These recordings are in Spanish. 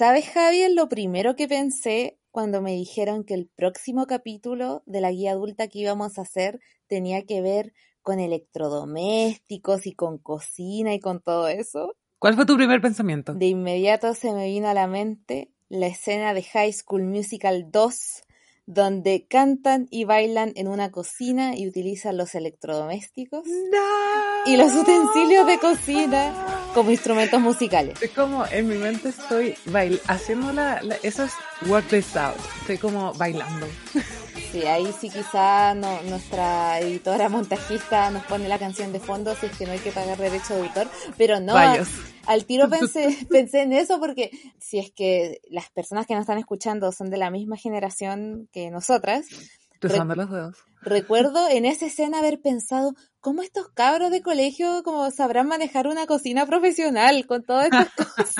¿Sabes, Javier? Lo primero que pensé cuando me dijeron que el próximo capítulo de la guía adulta que íbamos a hacer tenía que ver con electrodomésticos y con cocina y con todo eso. ¿Cuál fue tu primer pensamiento? De inmediato se me vino a la mente la escena de High School Musical 2 donde cantan y bailan en una cocina y utilizan los electrodomésticos y los utensilios de cocina como instrumentos musicales. Es como en mi mente estoy bail haciendo la, eso es work this out. Estoy como bailando. Sí, ahí sí quizá no, nuestra editora montajista nos pone la canción de fondo si es que no hay que pagar derecho de autor, pero no, al tiro pensé, pensé en eso porque si es que las personas que nos están escuchando son de la misma generación que nosotras, los dedos. Recuerdo en esa escena haber pensado, ¿cómo estos cabros de colegio como sabrán manejar una cocina profesional con todas estas cosas?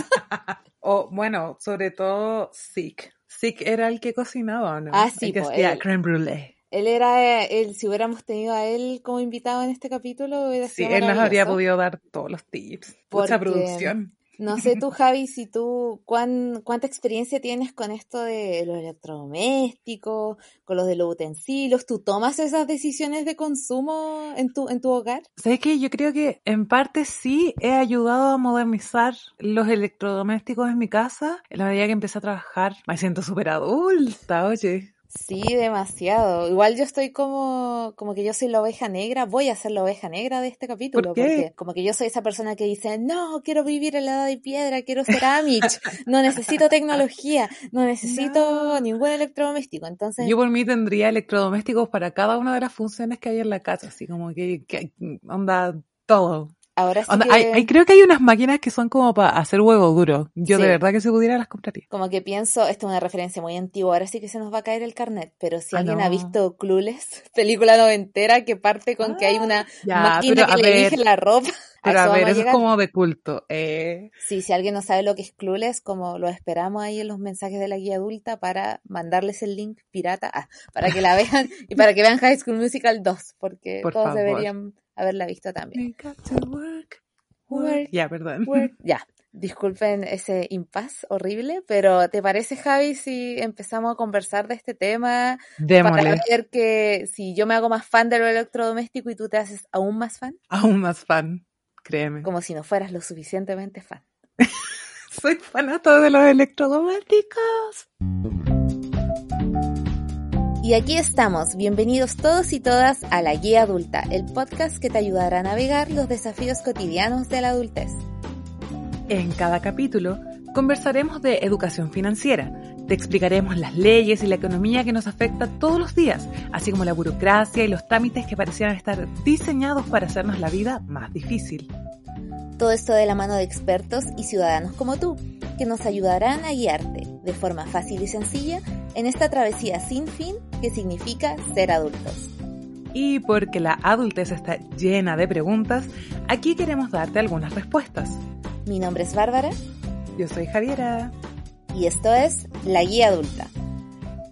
o bueno, sobre todo Sick. Sick era el que cocinaba, ¿no? Ah, sí. El que hacía creme brulee. Él era, él, si hubiéramos tenido a él como invitado en este capítulo, hubiera sido Sí, él nos habría podido dar todos los tips. Mucha producción. No sé tú, Javi, si tú, cuán, cuánta experiencia tienes con esto de los electrodomésticos, con los de los utensilios. ¿Tú tomas esas decisiones de consumo en tu, en tu hogar? Sabes que yo creo que en parte sí he ayudado a modernizar los electrodomésticos en mi casa. En la medida que empecé a trabajar, me siento súper adulta, oye. Sí, demasiado. Igual yo estoy como, como que yo soy la oveja negra, voy a ser la oveja negra de este capítulo, porque como que yo soy esa persona que dice, no, quiero vivir en la edad de piedra, quiero ser Amish, no necesito tecnología, no necesito ningún electrodoméstico. Entonces, yo por mí tendría electrodomésticos para cada una de las funciones que hay en la casa, así como que, que onda todo. Ahora sí hay, creo que hay unas máquinas que son como para hacer huevo duro. Yo de verdad que si pudiera las compraría. Como que pienso, esto es una referencia muy antigua, ahora sí que se nos va a caer el carnet, pero si ah, alguien ha visto Clueless, película noventera que parte con que hay una ah, máquina que le elige la ropa. Pero a, ver, eso es como de culto. Eh. Sí, si alguien no sabe lo que es Clueless, como lo esperamos ahí en los mensajes de la guía adulta para mandarles el link pirata, ah, para que la vean y para que vean High School Musical 2, porque todos deberían haberla visto también. ya, perdón. ya, disculpen ese impas horrible, pero ¿te parece, Javi, si empezamos a conversar de este tema? Démosle. Para ver que si yo me hago más fan de lo electrodoméstico y tú te haces aún más fan. Aún más fan, créeme. Como si no fueras lo suficientemente fan. Soy fanato de los electrodomésticos. Y aquí estamos, bienvenidos todos y todas a La Guía Adulta, el podcast que te ayudará a navegar los desafíos cotidianos de la adultez. En cada capítulo conversaremos de educación financiera, te explicaremos las leyes y la economía que nos afecta todos los días, así como la burocracia y los trámites que parecieran estar diseñados para hacernos la vida más difícil. Todo esto de la mano de expertos y ciudadanos como tú, que nos ayudarán a guiarte de forma fácil y sencilla en esta travesía sin fin que significa ser adultos. Y porque la adultez está llena de preguntas, aquí queremos darte algunas respuestas. Mi nombre es Bárbara. Yo soy Javiera. Y esto es La Guía Adulta.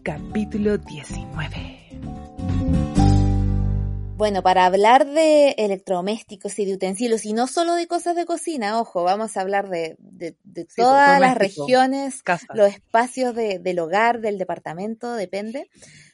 Capítulo 19. Bueno, para hablar de electrodomésticos y de utensilios, y no solo de cosas de cocina, ojo, vamos a hablar de, de, todas las regiones, los espacios del hogar, del departamento, depende.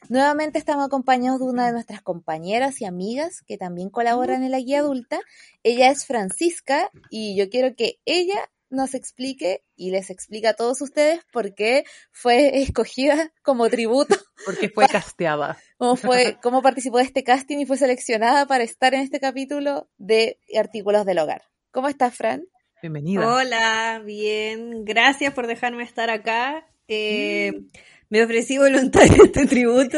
Nuevamente estamos acompañados de una de nuestras compañeras y amigas que también colaboran en la guía adulta. Ella es Francisca y yo quiero que ella nos explique y les explique a todos ustedes por qué fue escogida como tributo. Porque fue casteada. Cómo, fue, cómo participó de este casting y fue seleccionada para estar en este capítulo de Artículos del Hogar. ¿Cómo estás, Fran? Bienvenida. Hola, bien. Gracias por dejarme estar acá. Eh, mm. Me ofrecí voluntario este tributo.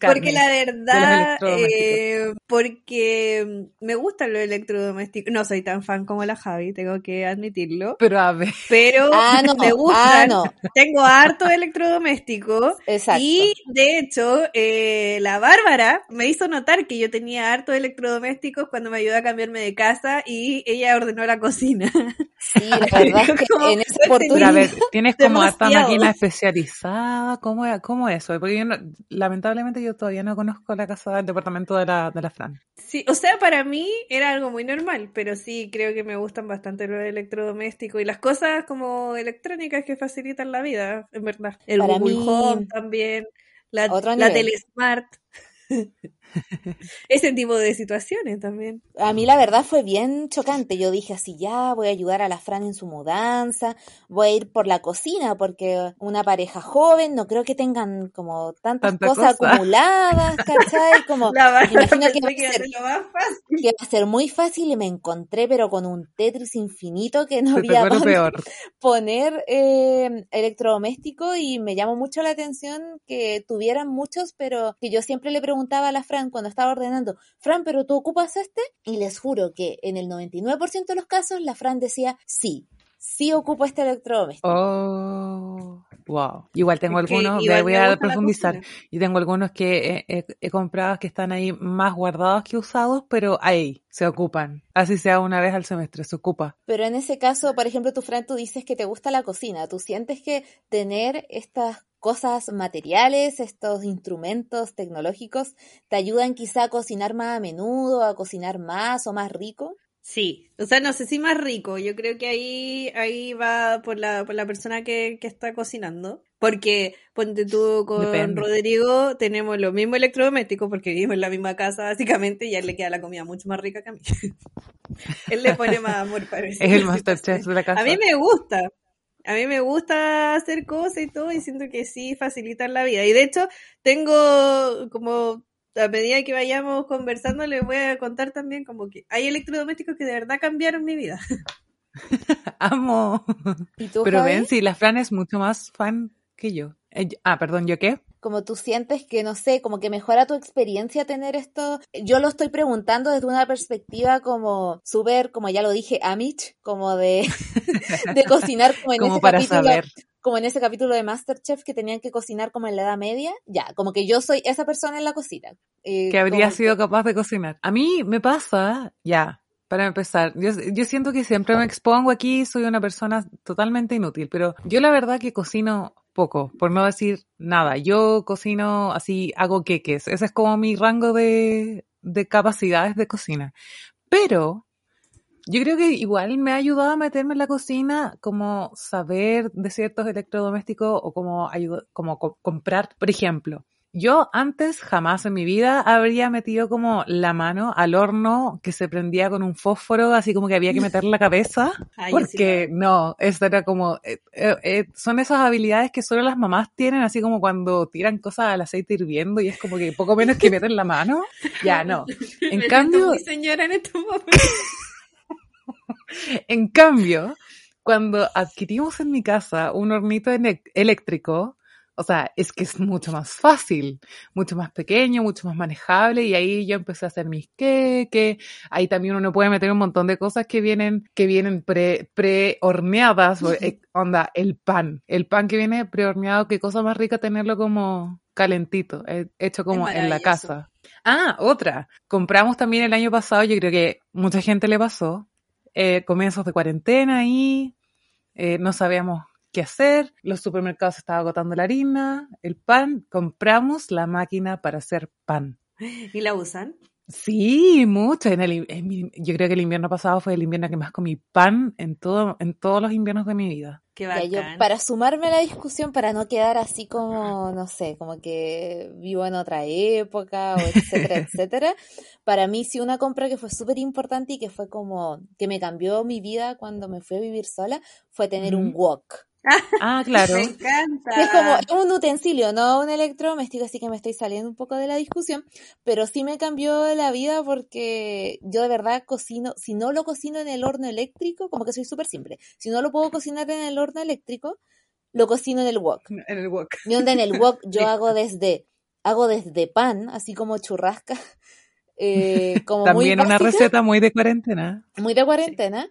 Porque la verdad, eh, porque me gustan los electrodomésticos. No soy tan fan como la Javi, tengo que admitirlo. Pero a ver. Pero ah, no, me gustan. Ah, tengo harto electrodomésticos. Exacto. Y de hecho, eh, la Bárbara me hizo notar que yo tenía harto electrodomésticos cuando me ayudó a cambiarme de casa y ella ordenó la cocina. Sí, la verdad es que en esa oportunidad... a ver, tienes como esta máquina especializada, ¿cómo, cómo eso? Porque yo lamentablemente yo todavía no conozco la casa del departamento de la, de la Fran. Sí, o sea, para mí era algo muy normal, pero sí creo que me gustan bastante los electrodomésticos y las cosas como electrónicas que facilitan la vida, en verdad. El Google Home también, la, la Telesmart. Ese tipo de situaciones también. A mí la verdad fue bien chocante. Yo dije así, ya voy a ayudar a la Fran en su mudanza, voy a ir por la cocina porque una pareja joven, no creo que tengan como tantas cosas acumuladas, ¿cachai? Como, imagino que va, a ser, que va a ser muy fácil y me encontré pero con un Tetris infinito que no había peor. poner eh, electrodoméstico y me llamó mucho la atención que tuvieran muchos, pero que yo siempre le preguntaba a la Fran cuando estaba ordenando, Fran, pero tú ocupas este? Y les juro que en el 99% de los casos la Fran decía, sí, sí ocupo este electrodoméstico. Oh, wow. Igual tengo algunos, voy a profundizar, y tengo algunos que he, comprado que están ahí más guardados que usados, pero ahí se ocupan. Así sea una vez al semestre, se ocupa. Pero en ese caso, por ejemplo, tu Fran, tú dices que te gusta la cocina. ¿Tú sientes que tener estas cosas materiales, estos instrumentos tecnológicos, te ayudan quizá a cocinar más a menudo, a cocinar más o más rico? Sí, o sea, no sé si más rico, yo creo que ahí, ahí va por la, por la persona que, que está cocinando, porque ponte tú con Rodrigo, tenemos los mismos electrodomésticos porque vivimos en la misma casa básicamente y a él le queda la comida mucho más rica que a mí. él le pone más amor para Es el masterchef de la casa. A mí me gusta, a mí me gusta hacer cosas y todo y siento que sí facilitan la vida. Y de hecho, tengo como a medida que vayamos conversando, les voy a contar también como que hay electrodomésticos que de verdad cambiaron mi vida. Amo. Pero ven, si la Fran es mucho más fan que yo. Eh, ah, perdón, ¿yo qué? como tú sientes que, no sé, como que mejora tu experiencia tener esto. Yo lo estoy preguntando desde una perspectiva como súper, como ya lo dije, Amish, como de, de cocinar como en ese para capítulo. Saber. Como en ese capítulo de Masterchef que tenían que cocinar como en la Edad Media, ya, como que yo soy esa persona en la cocina. Eh, que habría sido capaz de cocinar. A mí me pasa, ya, para empezar, yo, yo, siento que siempre me expongo aquí, soy una persona totalmente inútil, pero yo la verdad que cocino poco, por no decir nada. Yo cocino así, hago queques. Ese es como mi rango de, de capacidades de cocina. Pero yo creo que igual me ha ayudado a meterme en la cocina, como saber de ciertos electrodomésticos o como, como comprar, por ejemplo. Yo antes jamás en mi vida habría metido como la mano al horno que se prendía con un fósforo, así como que había que meter la cabeza, porque no, eso era como, eh, eh, eh, son esas habilidades que solo las mamás tienen, así como cuando tiran cosas al aceite hirviendo y es como que poco menos que meten la mano, ya no. En cambio... señora en en cambio, cuando adquirimos en mi casa un hornito eléctrico, o sea, es que es mucho más fácil, mucho más pequeño, mucho más manejable y ahí yo empecé a hacer mis queques, ahí también uno puede meter un montón de cosas que vienen, que vienen pre, pre horneadas, eh, onda, el pan, el pan que viene pre horneado, qué cosa más rica tenerlo como calentito, eh, hecho como en la casa. Ah, otra, compramos también el año pasado, yo creo que mucha gente le pasó, eh, comienzos de cuarentena y eh, no sabíamos qué hacer, los supermercados estaban agotando la harina, el pan, compramos la máquina para hacer pan. ¿Y la usan? Sí, mucho. En el, yo creo que el invierno pasado fue el invierno que más comí pan en todo, en todos los inviernos de mi vida. Qué yo, para sumarme a la discusión, para no quedar así como, no sé, como que vivo en otra época, o etcétera, etcétera. Para mí sí una compra que fue súper importante y que fue como, que me cambió mi vida cuando me fui a vivir sola, fue tener un wok. Ah, claro. Me encanta. Es como es un utensilio, no un electrodoméstico, así que me estoy saliendo un poco de la discusión, pero sí me cambió la vida porque yo de verdad cocino, si no lo cocino en el horno eléctrico, como que soy súper simple, si no lo puedo cocinar en el horno eléctrico, lo cocino en el wok. En el wok. Y donde en el wok yo hago desde, hago desde pan, así como churrasca, eh, como También una receta muy de cuarentena. Muy de cuarentena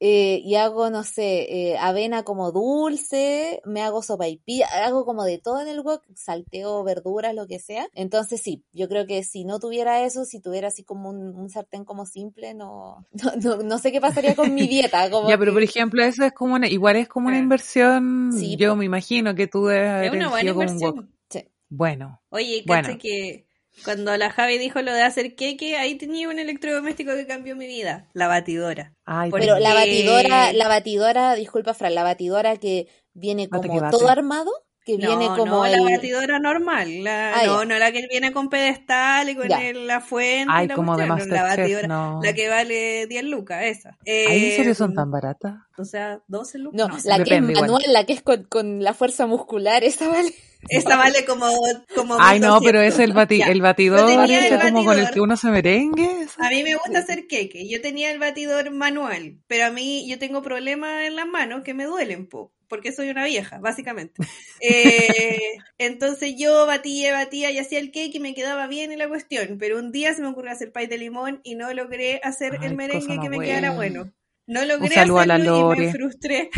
eh, y hago, no sé, eh, avena como dulce, me hago sopa y pilla, hago como de todo en el wok, salteo verduras, lo que sea. Entonces sí, yo creo que si no tuviera eso, si tuviera así como un, sartén como simple, no, no, no, sé qué pasaría con mi dieta. Como ya, pero por ejemplo, eso es como una, igual es como una inversión, sí, yo me imagino que tú debes haber es una buena inversión. Sí. Bueno. Oye, bueno. que cuando la Javi dijo lo de hacer queque, ahí tenía un electrodoméstico que cambió mi vida, la batidora. Ay, Pero la batidora, la batidora, disculpa Fran, la batidora que viene como todo armado, que viene como no, la batidora normal, la, ah, no, no la que viene con pedestal y con la fuente, Ay, la, como de la batidora, la que vale 10 lucas, esa. ¿Ay, ¿En serio son tan baratas? O sea, 12 lucas. No, la que es manual, la que es con, con la fuerza muscular, esa vale. Esta vale como. como Ay, no, pero es el, bati el batidor, ese como con el que uno se merengue. A mí me gusta hacer queque. Yo tenía el batidor manual, pero a mí yo tengo problemas en las manos que me duelen, po, porque soy una vieja, básicamente. Eh, entonces yo batía, batía y hacía el cake y me quedaba bien en la cuestión, pero un día se me ocurrió hacer pay de limón y no logré hacer el merengue que me quedara bueno. No logré hacerlo a la Lore. y me frustré.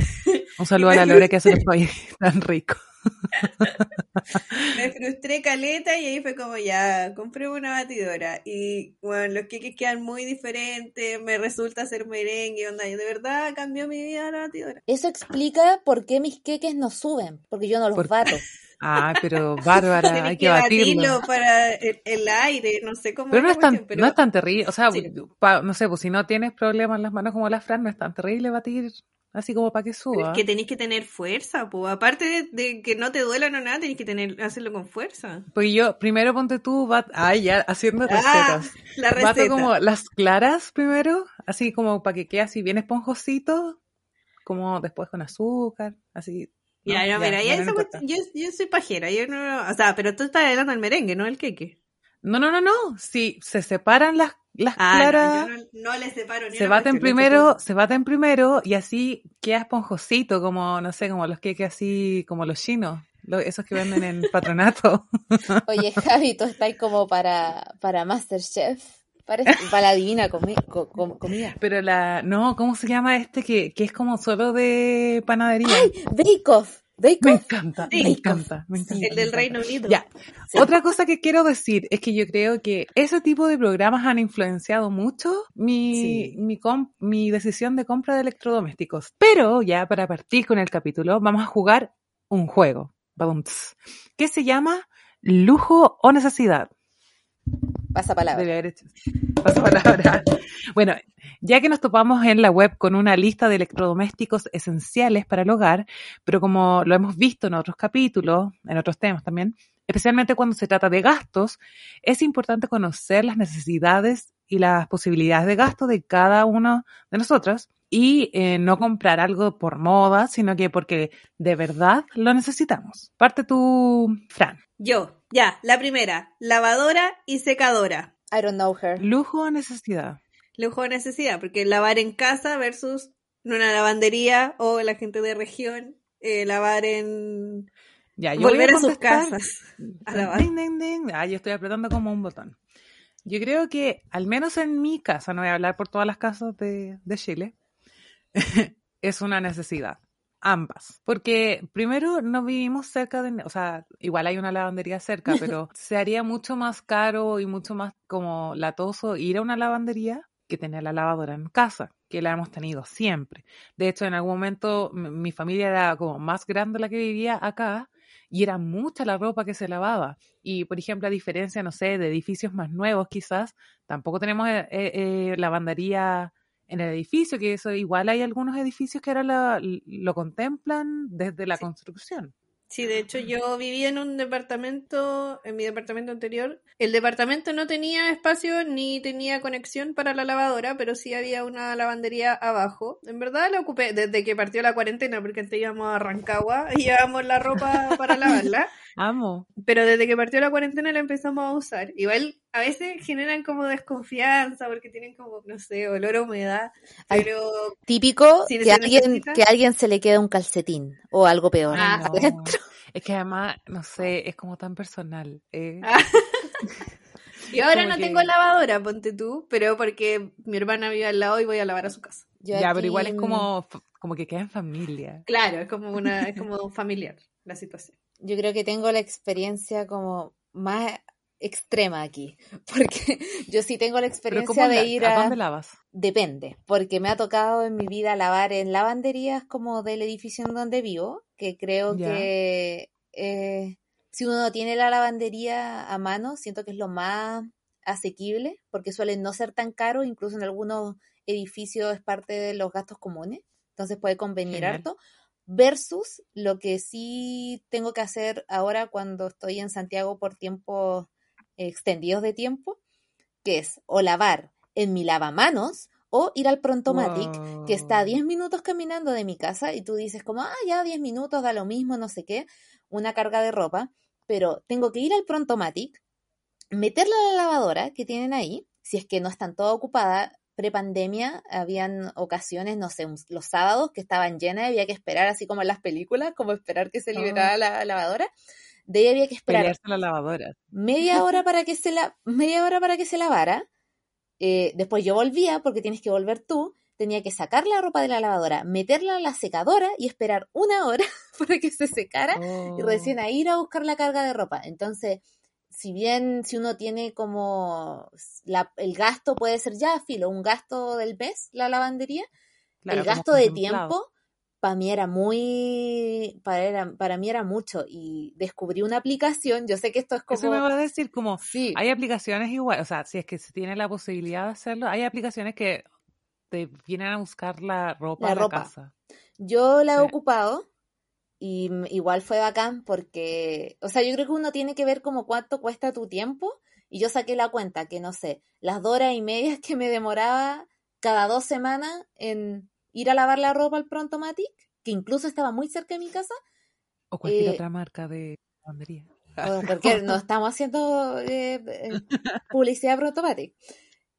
Un saludo a la Lore que hace los pay tan rico. Me frustré caleta y ahí fue como ya, compré una batidora y bueno, los queques quedan muy diferentes, me resulta hacer merengue, onda, y de verdad cambió mi vida la batidora. Eso explica por qué mis queques no suben, porque yo no los bato. Ah, pero bárbara, hay que, batirlo. para el, aire, no sé cómo. Pero no es tan, no es tan terrible, o sea, no sé, pues si no tienes problemas en las manos como la Fran, no es tan terrible batir Así como para que suba. Es que tenéis que tener fuerza, pues. Aparte de, que no te duela o nada, tenéis que tener, hacerlo con fuerza. Pues yo, primero ponte tú, bat, ay, ya, haciendo ah, recetas. la receta. Bato como las claras primero, así como para que quede así bien esponjosito, como después con azúcar, así. Ya, ya, mira, ya, yo, yo soy pajera, yo no, o sea, pero tú estás hablando del merengue, no el queque. No, no, no, no. Si se separan las, las ah, claras. No, no, les separo ni Se baten primero, se baten primero y así queda esponjosito, como, no sé, como los queques así, como los chinos. esos que venden en patronato. Oye, Javi, tú estás como para, para Masterchef. Parece para la divina comida. Pero la, no, ¿cómo se llama este que, que es como solo de panadería? ¡Ay! Bake Off. Me encanta, me encanta, me encanta. El del Reino Unido. Ya. Otra cosa que quiero decir es que yo creo que ese tipo de programas han influenciado mucho mi, mi, mi decisión de compra de electrodomésticos. Pero ya para partir con el capítulo, vamos a jugar un juego, que se llama Lujo o Necesidad. Pasa palabra. Pasa palabra. Bueno, ya que nos topamos en la web con una lista de electrodomésticos esenciales para el hogar, pero como lo hemos visto en otros capítulos, en otros temas también, especialmente cuando se trata de gastos, es importante conocer las necesidades y las posibilidades de gasto de cada uno de nosotros y eh, no comprar algo por moda, sino que porque de verdad lo necesitamos. Parte tú, Fran. Yo, ya, la primera, lavadora y secadora. I don't know her. Lujo o necesidad. Lujo o necesidad, porque lavar en casa versus en una lavandería o la gente de región, eh, lavar en... Ya, yo Volver a, sus casas a lavar. Ah, yo estoy apretando como un botón. Yo creo que, al menos en mi casa, no voy a hablar por todas las casas de, de Chile, es una necesidad ambas. Porque primero no vivimos cerca de, o sea, igual hay una lavandería cerca, pero se haría mucho más caro y mucho más como latoso ir a una lavandería que tener la lavadora en casa, que la hemos tenido siempre. De hecho, en algún momento mi familia era como más grande la que vivía acá y era mucha la ropa que se lavaba. Y, por ejemplo, a diferencia, no sé, de edificios más nuevos quizás, tampoco tenemos eh, eh, lavandería en el edificio, que eso igual hay algunos edificios que ahora lo, contemplan desde la construcción. Sí, de hecho yo vivía en un departamento, en mi departamento anterior. El departamento no tenía espacio ni tenía conexión para la lavadora, pero sí había una lavandería abajo. En verdad la ocupé desde que partió la cuarentena, porque antes íbamos a Rancagua y llevábamos la ropa para lavarla. Amo. Pero desde que partió la cuarentena la empezamos a usar. Igual a veces generan como desconfianza porque tienen como, no sé, olor a humedad. Pero. Típico que, alguien, que a alguien se le queda un calcetín o algo peor. Ah. Es que además, no sé, es como tan personal. Eh. Ah. Y ahora no tengo lavadora, ponte tú, pero porque mi hermana vive al lado y voy a lavar a su casa. ya, pero igual es como, como que queda en familia. Claro, es como una, es como familiar la situación. Yo creo que tengo la experiencia como más extrema aquí, porque yo sí tengo la experiencia de ir a... ¿A dónde lavas? Depende, porque me ha tocado en mi vida lavar en lavanderías como del edificio en donde vivo, que creo que eh, si uno tiene la lavandería a mano, siento que es lo más asequible, porque suelen no ser tan caros, incluso en algunos edificios es parte de los gastos comunes, entonces puede convenir harto, versus lo que sí tengo que hacer ahora cuando estoy en Santiago por tiempos extendidos de tiempo, que es o lavar en mi lavamanos o ir al Prontomatic, que está a 10 minutos caminando de mi casa y tú dices como, ah, ya 10 minutos, da lo mismo, no sé qué, una carga de ropa, pero tengo que ir al Prontomatic, meterla a la lavadora que tienen ahí, si es que no están todas ocupadas, prepandemia habían ocasiones, no sé, los sábados que estaban llenas y había que esperar, así como en las películas, como esperar que se oh. liberara la lavadora. De ahí había que esperar la lavadora. media hora para que se la media hora para que se lavara. Eh, después yo volvía porque tienes que volver tú. Tenía que sacar la ropa de la lavadora, meterla a la secadora y esperar una hora para que se secara y oh. recién a ir a buscar la carga de ropa. Entonces, si bien si uno tiene como el gasto puede ser ya filo, un gasto del mes, la lavandería, el gasto de tiempo para mí era muy, para, para mí era mucho y descubrí una aplicación, yo sé que esto es como... Eso me va a decir como, sí. hay aplicaciones igual, o sea, si es que se tiene la posibilidad de hacerlo, hay aplicaciones que te vienen a buscar la ropa la casa. Yo la he ocupado y igual fue bacán porque, o sea, yo creo que uno tiene que ver como cuánto cuesta tu tiempo. Y yo saqué la cuenta que, no sé, las dos horas y media que me demoraba cada dos semanas en ir a lavar la ropa al Prontomatic, que incluso estaba muy cerca de mi casa. O cualquier eh, otra marca de lavandería. Porque no estamos haciendo eh, eh, publicidad Prontomatic.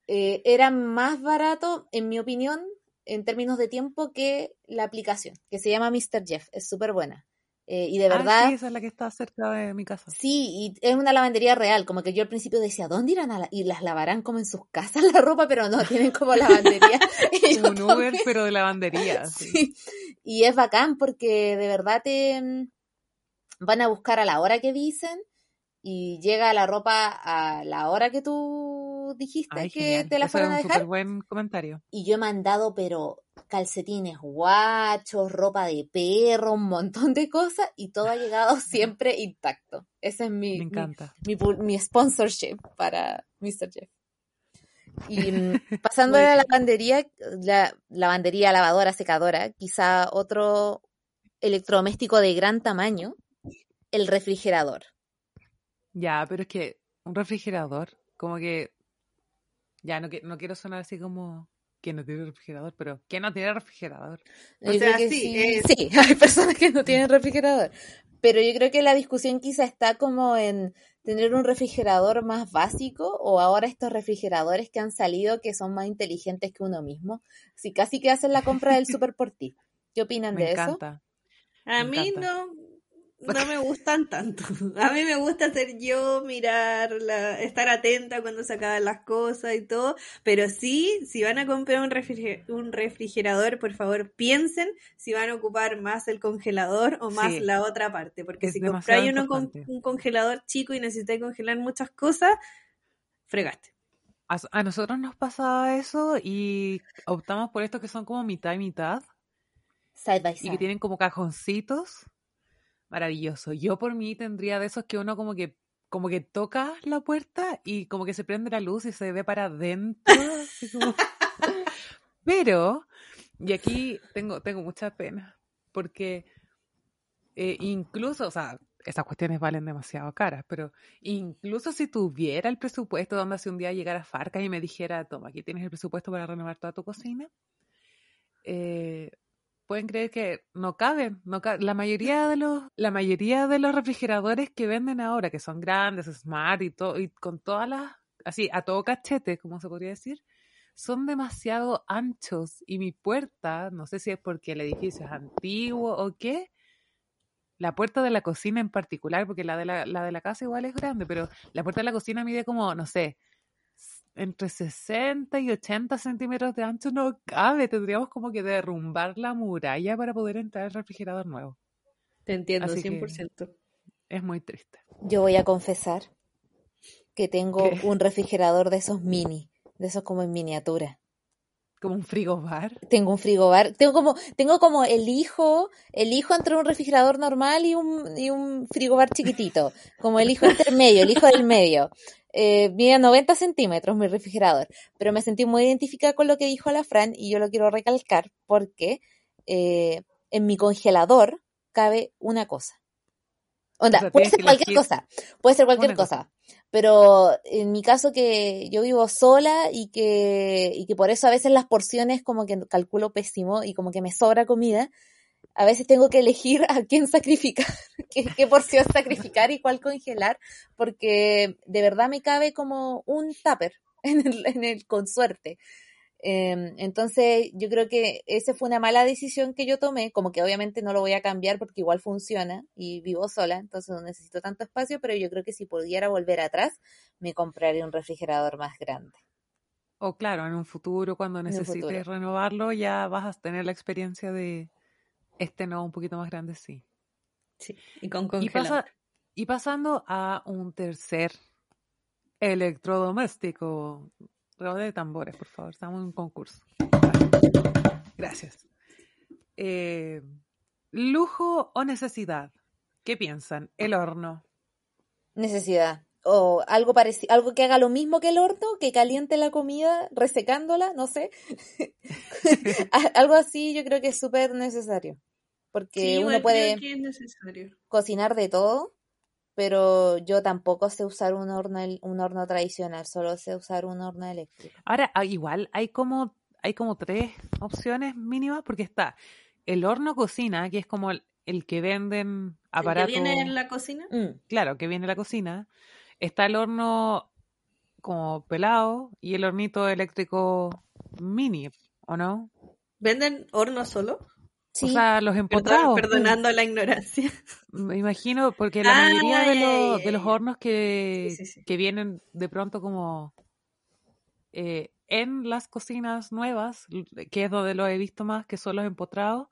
era más barato, en mi opinión, en términos de tiempo que la aplicación, que se llama Mr. Jeff. Es súper buena. Eh, y de ah, verdad. sí, esa es la que está cerca de mi casa. Sí, y es una lavandería real. Como que yo al principio decía, ¿dónde irán a la... Y las lavarán como en sus casas la ropa, pero no, tienen como lavandería. Un Uber, pero de lavandería. Sí. Y es bacán porque de verdad te mm, van a buscar a la hora que dicen y llega la ropa a la hora que tú dijiste que te la fueron a dejar. Buen comentario. Y yo he mandado, pero calcetines guachos, ropa de perro, un montón de cosas y todo ha llegado siempre intacto. Ese es mi, Me encanta. mi, sponsorship para Mr. Jeff. Y mm, pasando a la lavandería, la lavandería, lavadora, secadora, quizá otro electrodoméstico de gran tamaño, el refrigerador. Ya, pero es que un refrigerador, como que. Ya, no, no quiero sonar así como que no tiene refrigerador, pero ¿quién no tiene refrigerador? O sea, sí, sí, hay personas que no tienen refrigerador. Pero yo creo que la discusión quizá está como en tener un refrigerador más básico o ahora estos refrigeradores que han salido que son más inteligentes que uno mismo. Si casi que hacen la compra del super por ti. ¿Qué opinan de encanta. eso? A mí no, no me gustan tanto. A mí me gusta hacer yo, mirar, estar atenta cuando se acaban las cosas y todo. Pero sí, si van a comprar un, un refrigerador, por favor piensen si van a ocupar más el congelador o más la otra parte. Porque si compráis uno con un congelador chico y necesitáis congelar muchas cosas, fregaste. A, nosotros nos pasa eso y optamos por estos que son como mitad y mitad. Side by side. Y que tienen como cajoncitos Maravilloso. Yo por mí tendría de esos que uno como que como que toca la puerta y como que se prende la luz y se ve para adentro. Pero, y aquí tengo, tengo mucha pena, porque eh, incluso, o sea, esas cuestiones valen demasiado caras, pero incluso si tuviera el presupuesto, donde hace un día llegara Farca y me dijera, toma, aquí tienes el presupuesto para renovar toda tu cocina, eh, pueden creer que no caben, no la mayoría de los la mayoría de los refrigeradores que venden ahora que son grandes, smart y todo y con todas las así a todo cachete, como se podría decir, son demasiado anchos y mi puerta, no sé si es porque el edificio es antiguo o qué, la puerta de la cocina en particular, porque la de la, la de la casa igual es grande, pero la puerta de la cocina mide como, no sé, entre 60 y 80 centímetros de ancho no cabe. Tendríamos como que derrumbar la muralla para poder entrar al refrigerador nuevo. Te entiendo, 100%. Es muy triste. Yo voy a confesar que tengo un refrigerador de esos mini, de esos como en miniatura. ¿Como un frigobar? Tengo un frigobar. Tengo como, tengo como el hijo, el hijo entre un refrigerador normal y un, y un frigobar chiquitito. Como el hijo intermedio, el hijo del medio. Eh, mide 90 centímetros mi refrigerador. Pero me sentí muy identificada con lo que dijo la Fran y yo lo quiero recalcar porque eh, en mi congelador cabe una cosa. Onda, puede ser cualquier cosa. Puede ser cualquier cosa. Pero en mi caso que yo vivo sola y que, y que por eso a veces las porciones como que calculo pésimo y como que me sobra comida, a veces tengo que elegir a quién sacrificar, qué, porción sacrificar y cuál congelar, porque de verdad me cabe como un tupper en el, en el con suerte. Em, entonces, yo creo que esa fue una mala decisión que yo tomé, como que obviamente no lo voy a cambiar porque igual funciona y vivo sola, entonces no necesito tanto espacio, pero yo creo que si pudiera volver atrás, me compraría un refrigerador más grande. O claro, en un futuro, cuando necesites renovarlo, ya vas a tener la experiencia de este no un poquito más grande, sí. Sí, y con congelador. y pasando a un tercer electrodoméstico Robo de tambores, por favor. Estamos en un concurso. Gracias. Eh, ¿Lujo o necesidad? ¿Qué piensan? El horno. Necesidad. O algo parecido, algo que haga lo mismo que el horno, que caliente la comida resecándola, no sé. algo así yo creo que es súper necesario. Porque uno puede cocinar de todo pero yo tampoco sé usar un horno, un horno tradicional, solo sé usar un horno eléctrico. Ahora, ah, igual hay como, hay como tres opciones mínimas, porque está el horno cocina, que es como el, que venden aparatos. ¿Que viene en la cocina? Mm, claro, que viene en la cocina. Está el horno como pelado y el hornito eléctrico mini, ¿o no? ¿Venden horno solo? O sea, los empotrados. perdonando la ignorancia. Me imagino, porque la mayoría de, los, de los hornos que, que vienen de pronto como eh, en las cocinas nuevas, que es donde lo he visto más, que son los empotrados,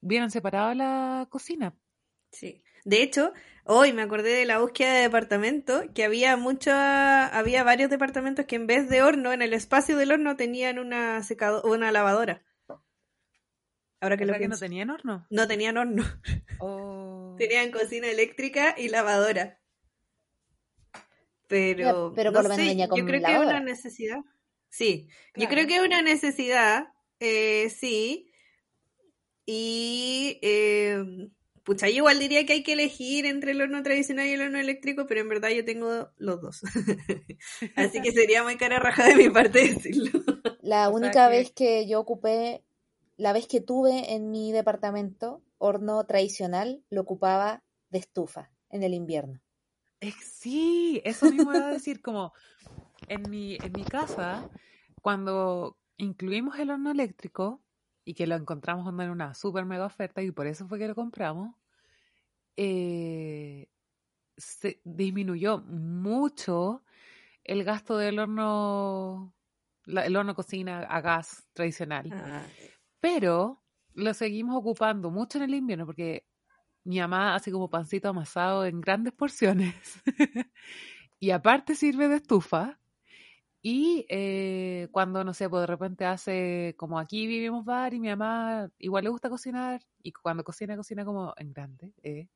vienen separados la cocina. Sí. De hecho, hoy me acordé de la búsqueda de departamento, que había mucha, había varios departamentos que en vez de horno, en el espacio del horno tenían una secado, una lavadora. Ahora que, lo que no tenían horno. No tenían horno. Oh. Tenían cocina eléctrica y lavadora. Pero, pero por lo menos yo creo que es una necesidad. Sí, yo creo que es una necesidad, eh, sí. Y eh, pucha, yo igual diría que hay que elegir entre el horno tradicional y el horno eléctrico, pero en verdad yo tengo los dos. Así que sería muy cara raja de mi parte decirlo. La única vez que yo ocupé la vez que tuve en mi departamento horno tradicional, lo ocupaba de estufa en el invierno. Sí, eso mismo iba a decir, como en mi, en mi casa, cuando incluimos el horno eléctrico y que lo encontramos en una super mega oferta y por eso fue que lo compramos, eh, se disminuyó mucho el gasto del horno, el horno cocina a gas tradicional. Ah, pero lo seguimos ocupando mucho en el invierno porque mi mamá hace como pancito amasado en grandes porciones. y aparte sirve de estufa. Y eh, cuando, no sé, pues de repente hace, como aquí vivimos bar y mi mamá igual le gusta cocinar, y cuando cocina, cocina como en grande. Eh.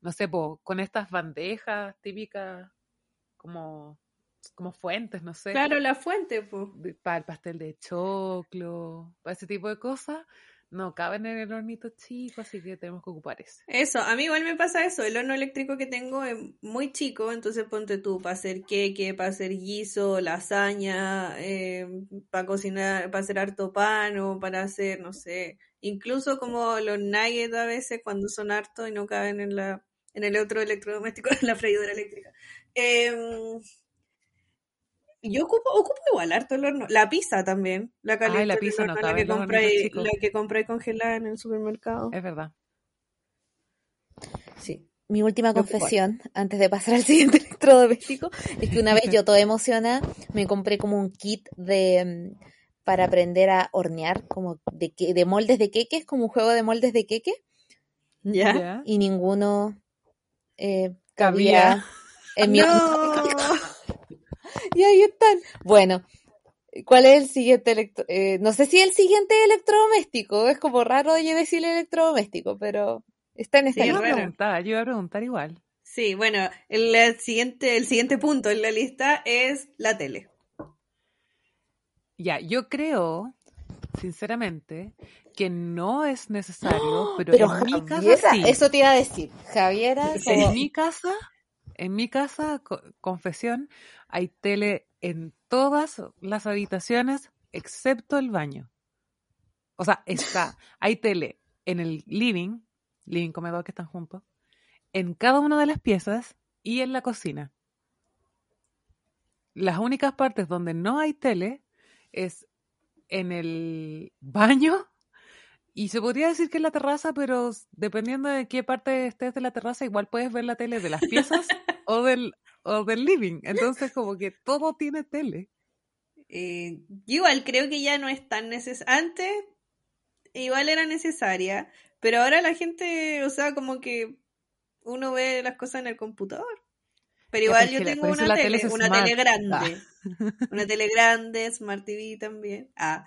No sé, pues con estas bandejas típicas, como como fuentes, no sé. Claro, la fuente, pues. Para el pastel de choclo, para ese tipo de cosas, no caben en el hornito chico, así que tenemos que ocupar ese. Eso, a mí igual me pasa eso, el horno eléctrico que tengo es muy chico, entonces ponte tú para hacer queque, para hacer guiso, lasaña, eh, para cocinar, para hacer harto pan o para hacer, no sé, incluso como los nuggets a veces cuando son harto y no caben en la en el otro electrodoméstico, en la freidora eléctrica. Eh, yo ocupo, ocupo igual harto el horno. La pizza también. La calidad la pizza no la que compré, la que compré congelada en el supermercado. Es verdad. Sí. mi última confesión, antes de pasar al siguiente electrodoméstico, es que una vez yo toda emocionada me compré como un kit de mm, para aprender a hornear, como de, de moldes de queques, como un juego de moldes de queque. ¿Ya? Y ninguno eh, cabía en mi Y ahí están. Bueno, ¿cuál es el siguiente electro eh, No sé si el siguiente electrodoméstico, es como raro yo decir electrodoméstico, pero está en esta lista. Yo iba a preguntar igual. Sí, bueno, el siguiente, el siguiente punto en la lista es la tele. Ya, yo creo, sinceramente, que no es necesario, pero, en mi casa sí. Eso te iba a decir, Javiera. En mi casa, en mi casa, confesión, hay tele en todas las habitaciones excepto el baño. O sea, está, hay tele en el living, living comedor que están juntos, en cada una de las piezas y en la cocina. Las únicas partes donde no hay tele es en el baño y se podría decir que es la terraza, pero dependiendo de qué parte estés de la terraza, igual puedes ver la tele de las piezas o, del, o del living. Entonces, como que todo tiene tele. Eh, igual creo que ya no es tan necesaria. Antes, igual era necesaria, pero ahora la gente, o sea, como que uno ve las cosas en el computador. Pero igual yo tengo una tele, una tele grande. Ah. Una tele grande, Smart TV también. Ah.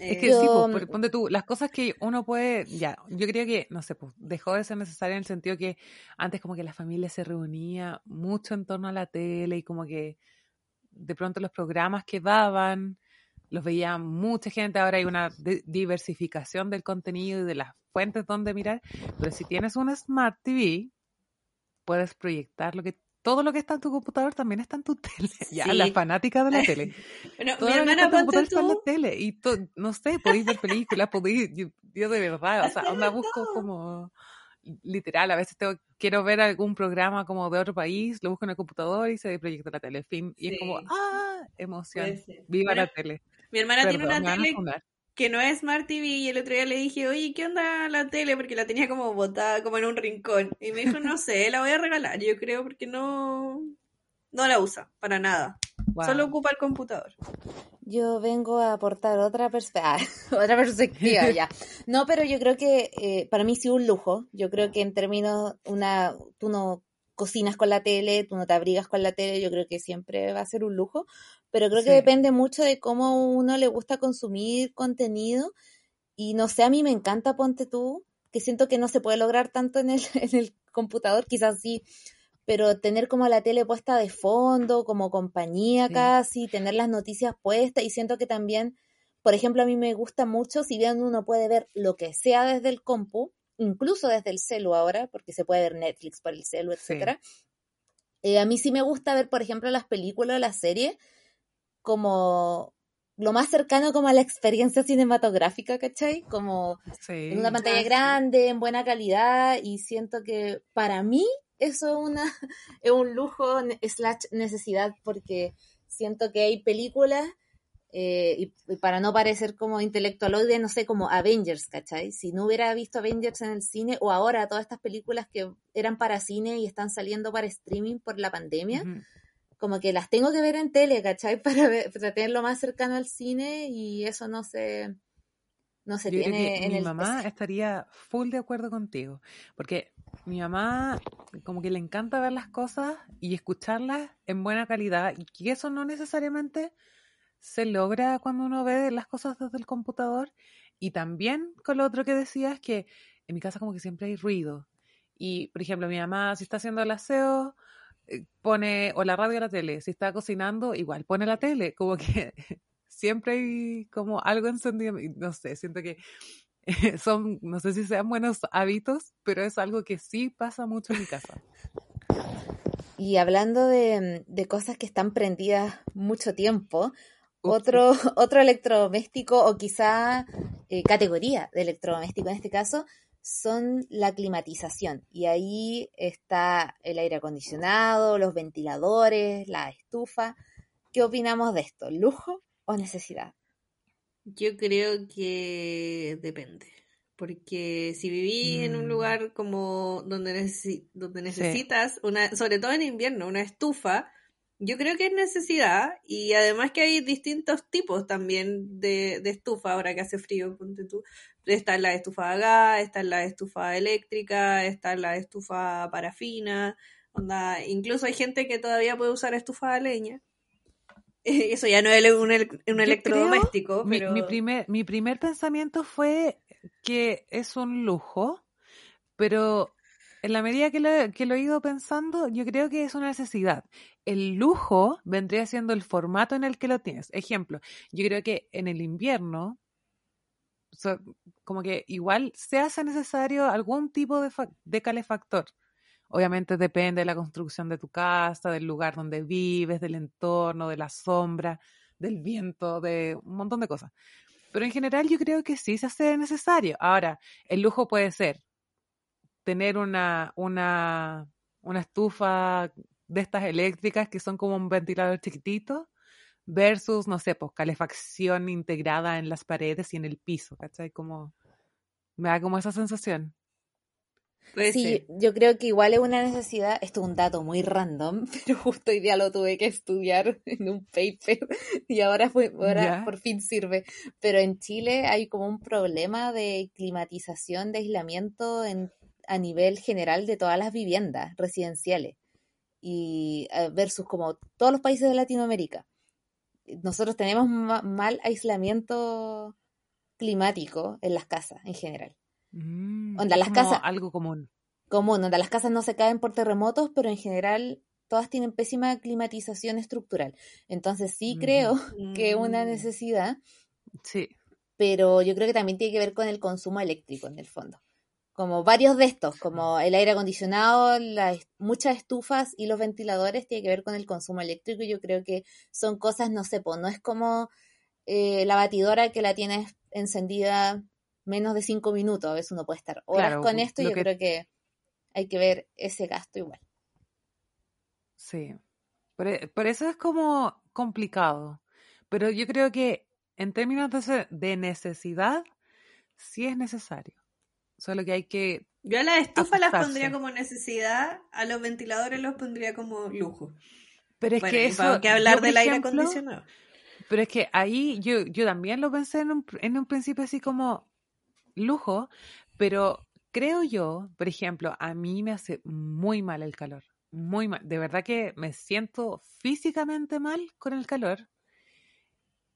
Es que sí, pues, ponte tú, las cosas que uno puede, ya, yo creo que, no sé, pues dejó de ser necesario en el sentido que antes como que la familia se reunía mucho en torno a la tele y como que de pronto los programas que daban los veía mucha gente, ahora hay una diversificación del contenido y de las fuentes donde mirar, pero si tienes un Smart TV, puedes proyectar lo que todo lo que está en tu computador también está en tu tele. Ya, la fanática de la tele. bueno, mi hermana tú... en la tele y no sé, podéis ver películas, podéis, yo, de verdad, o sea, me busco como literal, a veces tengo, quiero ver algún programa como de otro país, lo busco en el computador y se proyecta la tele, fin, y es como, ah, emoción, viva la tele. Mi hermana tiene una tele que no es Smart TV y el otro día le dije, oye, ¿qué onda la tele? Porque la tenía como botada, como en un rincón. Y me dijo, no sé, la voy a regalar, yo creo, porque no, no la usa para nada. Solo ocupa el computador. Yo vengo a aportar otra, ah, otra perspectiva ya. No, pero yo creo que eh, para mí sí un lujo. Yo creo que en términos, una, tú no cocinas con la tele, tú no te abrigas con la tele, yo creo que siempre va a ser un lujo pero creo que depende mucho de cómo uno le gusta consumir contenido. Y no sé, a mí me encanta Ponte tú, que siento que no se puede lograr tanto en el, en el computador, quizás sí, pero tener como la tele puesta de fondo, como compañía casi, tener las noticias puestas y siento que también, por ejemplo, a mí me gusta mucho, si bien uno puede ver lo que sea desde el compu, incluso desde el celu ahora, porque se puede ver Netflix por el celu, etcétera. Eh, a mí sí me gusta ver, por ejemplo, las películas o las series como lo más cercano como a la experiencia cinematográfica, ¿cachai? Como en una pantalla grande, en buena calidad, y siento que para mí eso es, una, es un lujo slash necesidad, porque siento que hay películas, eh, y, para no parecer como intelectualoide, no sé, como Avengers, ¿cachai? Si no hubiera visto Avengers en el cine, o ahora todas estas películas que eran para cine y están saliendo para streaming por la pandemia, como que las tengo que ver en tele, ¿cachai? Para, ver, para tenerlo más cercano al cine y eso no se, no se tiene en mi mamá estaría full de acuerdo contigo, porque mi mamá como que le encanta ver las cosas y escucharlas en buena calidad y que eso no necesariamente se logra cuando uno ve las cosas desde el computador. Y también con lo otro que decías que en mi casa como que siempre hay ruido. Y por ejemplo mi mamá si está haciendo el aseo pone o la radio o la tele. Si está cocinando, igual pone la tele. Como que siempre hay como algo encendido. No sé, siento que son, no sé si sean buenos hábitos, pero es algo que sí pasa mucho en mi casa. Y hablando de, cosas que están prendidas mucho tiempo, otro, otro electrodoméstico o quizá eh, categoría de electrodoméstico en este caso son la climatización. Y ahí está el aire acondicionado, los ventiladores, la estufa. ¿Qué opinamos de esto? ¿Lujo o necesidad? Yo creo que depende. Porque si vivís en un mm. lugar como donde, donde necesitas, una, sobre todo en invierno, una estufa, yo creo que es necesidad y además que hay distintos tipos también de, estufa ahora que hace frío, ponte tú. Está la estufa a gas, está la estufa eléctrica, está la estufa parafina, onda, incluso hay gente que todavía puede usar estufa a leña. Eso ya no es un, un electrodoméstico. pero... mi, primer, mi primer pensamiento fue que es un lujo, pero en la medida que lo, que lo he ido pensando, yo creo que es una necesidad. El lujo vendría siendo el formato en el que lo tienes. Ejemplo, yo creo que en el invierno, como que igual se hace necesario algún tipo de, de calefactor. Obviamente depende de la construcción de tu casa, del lugar donde vives, del entorno, de la sombra, del viento, de un montón de cosas. Pero en general yo creo que sí se hace necesario. Ahora, el lujo puede ser tener una, una, una estufa de estas eléctricas que son como un ventilador chiquitito versus, no sé, pues calefacción integrada en las paredes y en el piso, ¿cachai? Como, me da como esa sensación. sí, yo creo que igual es una necesidad, esto es un dato muy random, pero justo hoy día lo tuve que estudiar en un paper y ahora, fue, ahora por fin sirve. Pero en Chile hay como un problema de climatización, de aislamiento en a nivel general de todas las viviendas residenciales y eh, versus como todos los países de Latinoamérica. Nosotros tenemos mal aislamiento climático en las casas en general. Mm, las casas algo común. Común, donde las casas no se caen por terremotos, pero en general todas tienen pésima climatización estructural. Entonces sí creo que es una mm. necesidad. Sí. Pero yo creo que también tiene que ver con el consumo eléctrico en el fondo como varios de estos, como el aire acondicionado, las, muchas estufas y los ventiladores, tiene que ver con el consumo eléctrico. Yo creo que son cosas, no sé, no es como eh, la batidora que la tienes encendida menos de cinco minutos, a veces uno puede estar horas con esto y yo creo que hay que ver ese gasto igual. Sí, por, e, eso es como complicado, pero yo creo que en términos de necesidad, sí es necesario. Solo que hay que. Yo a las estufas las pondría como necesidad, a los ventiladores los pondría como lujo. Pero es que eso. que hablar del aire acondicionado. Pero es que ahí yo, yo también lo pensé en un, en un principio así como lujo, pero creo yo, por ejemplo, a mí me hace muy mal el calor. Muy mal. De verdad que me siento físicamente mal con el calor.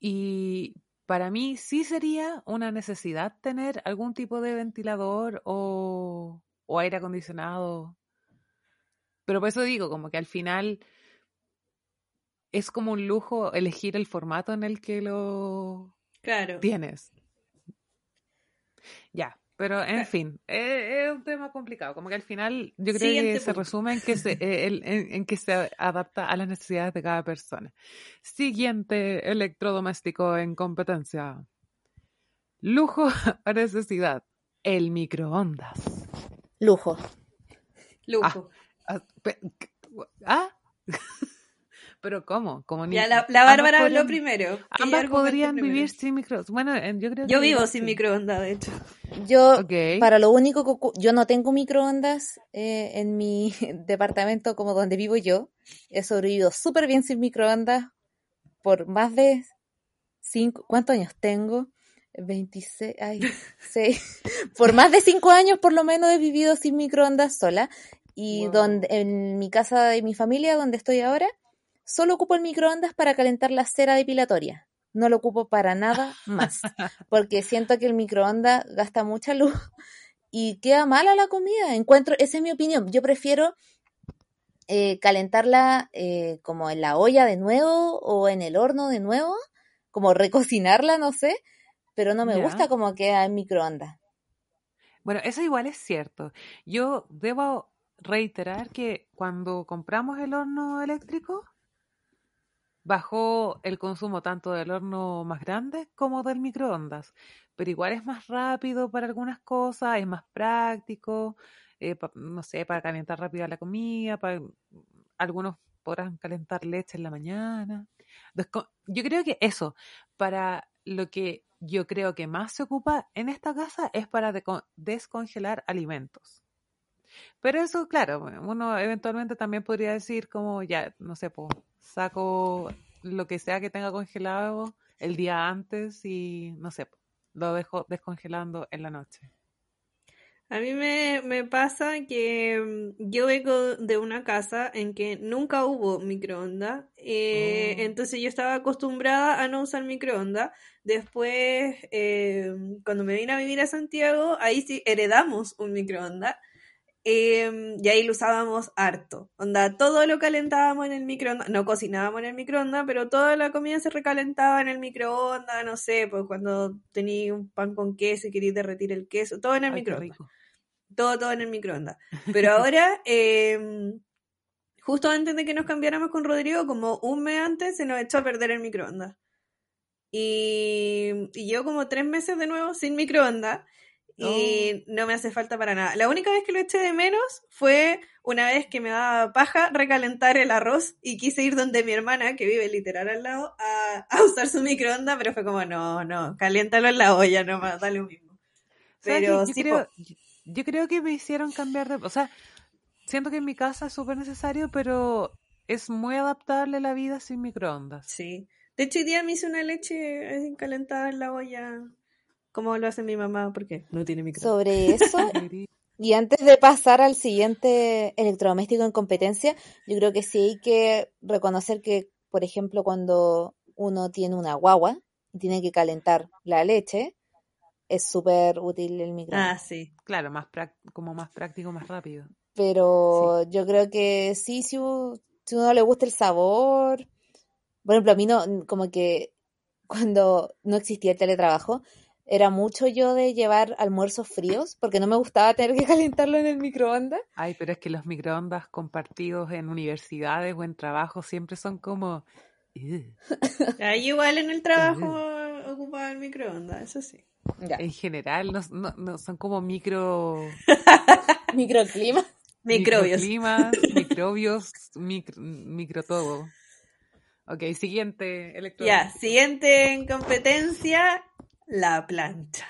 Y para mí sí sería una necesidad tener algún tipo de ventilador o, aire acondicionado. Pero por eso digo, como que al final es como un lujo elegir el formato en el que lo tienes. Ya, pero en fin, e, es, un tema complicado. Como que al final yo creo que se resume en que se, eh, en, que se adapta a las necesidades de cada persona. Siguiente electrodoméstico en competencia. Lujo o necesidad. El microondas. Lujo. Lujo. ah, ¿ah? Pero ¿cómo? Como ya, la, Bárbara habló primero. Ambas podrían vivir sin microondas. Bueno, yo creo Yo vivo sin microondas, de hecho. Yo, para lo único que yo no tengo microondas eh, en mi departamento como donde vivo yo. He sobrevivido súper bien sin microondas por más de cinco, ¿cuántos años tengo? 26, ay, 6. por más de cinco años por lo menos he vivido sin microondas sola. Y donde, en mi casa de mi familia, donde estoy ahora, Solo ocupo el microondas para calentar la cera depilatoria. No lo ocupo para nada más. Porque siento que el microondas gasta mucha luz y queda mala la comida. Encuentro, esa es mi opinión. Yo prefiero eh, calentarla eh, como en la olla de nuevo o en el horno de nuevo, como recocinarla, no sé, pero no me gusta como queda en microondas. Bueno, eso igual es cierto. Yo debo reiterar que cuando compramos el horno eléctrico, bajó el consumo tanto del horno más grande como del microondas, pero igual es más rápido para algunas cosas, es más práctico, eh, no sé, para calentar rápido la comida, para, algunos podrán calentar leche en la mañana. yo creo que eso, para lo que yo creo que más se ocupa en esta casa es para descongelar alimentos. Pero eso, claro, uno eventualmente también podría decir como ya, no sé, pues saco lo que sea que tenga congelado el día antes y no sé, lo dejo descongelando en la noche. A mí me, me, pasa que mm, yo vengo de una casa en que nunca hubo microondas, eh, oh. entonces yo estaba acostumbrada a no usar microondas. Después, eh, cuando me vine a vivir a Santiago, ahí sí heredamos un microondas eh, y ahí lo usábamos harto. Onda, todo lo calentábamos en el microondas, no cocinábamos en el microondas, pero toda la comida se recalentaba en el microondas, no sé, pues cuando tenía un pan con queso y quería derretir el queso, todo en el microondas todo, todo en el microondas. Pero ahora, em, justo antes de que nos cambiáramos con Rodrigo, como un mes antes, se nos echó a perder el microondas. Y, y yo como tres meses de nuevo sin microondas y oh. no me hace falta para nada. La única vez que lo eché de menos fue una vez que me daba paja recalentar el arroz y quise ir donde mi hermana, que vive literal al lado, a, a usar su microondas, pero fue como, no, no, caliéntalo en la olla nomás, da lo mismo. Pero sí, yo creo que me hicieron cambiar de... O sea, siento que en mi casa es súper necesario, pero es muy adaptable la vida sin microondas. Sí. De hecho, hoy día me hice una leche calentada en la olla, como lo hace mi mamá, porque no tiene microondas. Sobre eso, y antes de pasar al siguiente electrodoméstico en competencia, yo creo que sí hay que reconocer que, por ejemplo, cuando uno tiene una guagua y tiene que calentar la leche, es súper útil el microondas. Ah, sí. Claro, más como más práctico, más rápido. Pero yo creo que sí, si, si uno le gusta el sabor. Por ejemplo, a mí no, como que cuando no existía el teletrabajo, era mucho yo de llevar almuerzos fríos, porque no me gustaba tener que calentarlo en el microondas. Ay, pero es que los microondas compartidos en universidades o en trabajo siempre son como... Ahí igual en el trabajo ocupaba el microondas, eso sí. En general, no, no, son como micro... Microclimas. Microbios. Microclimas, microbios, micro, todo. Ok, siguiente Ya, siguiente en competencia, la plancha.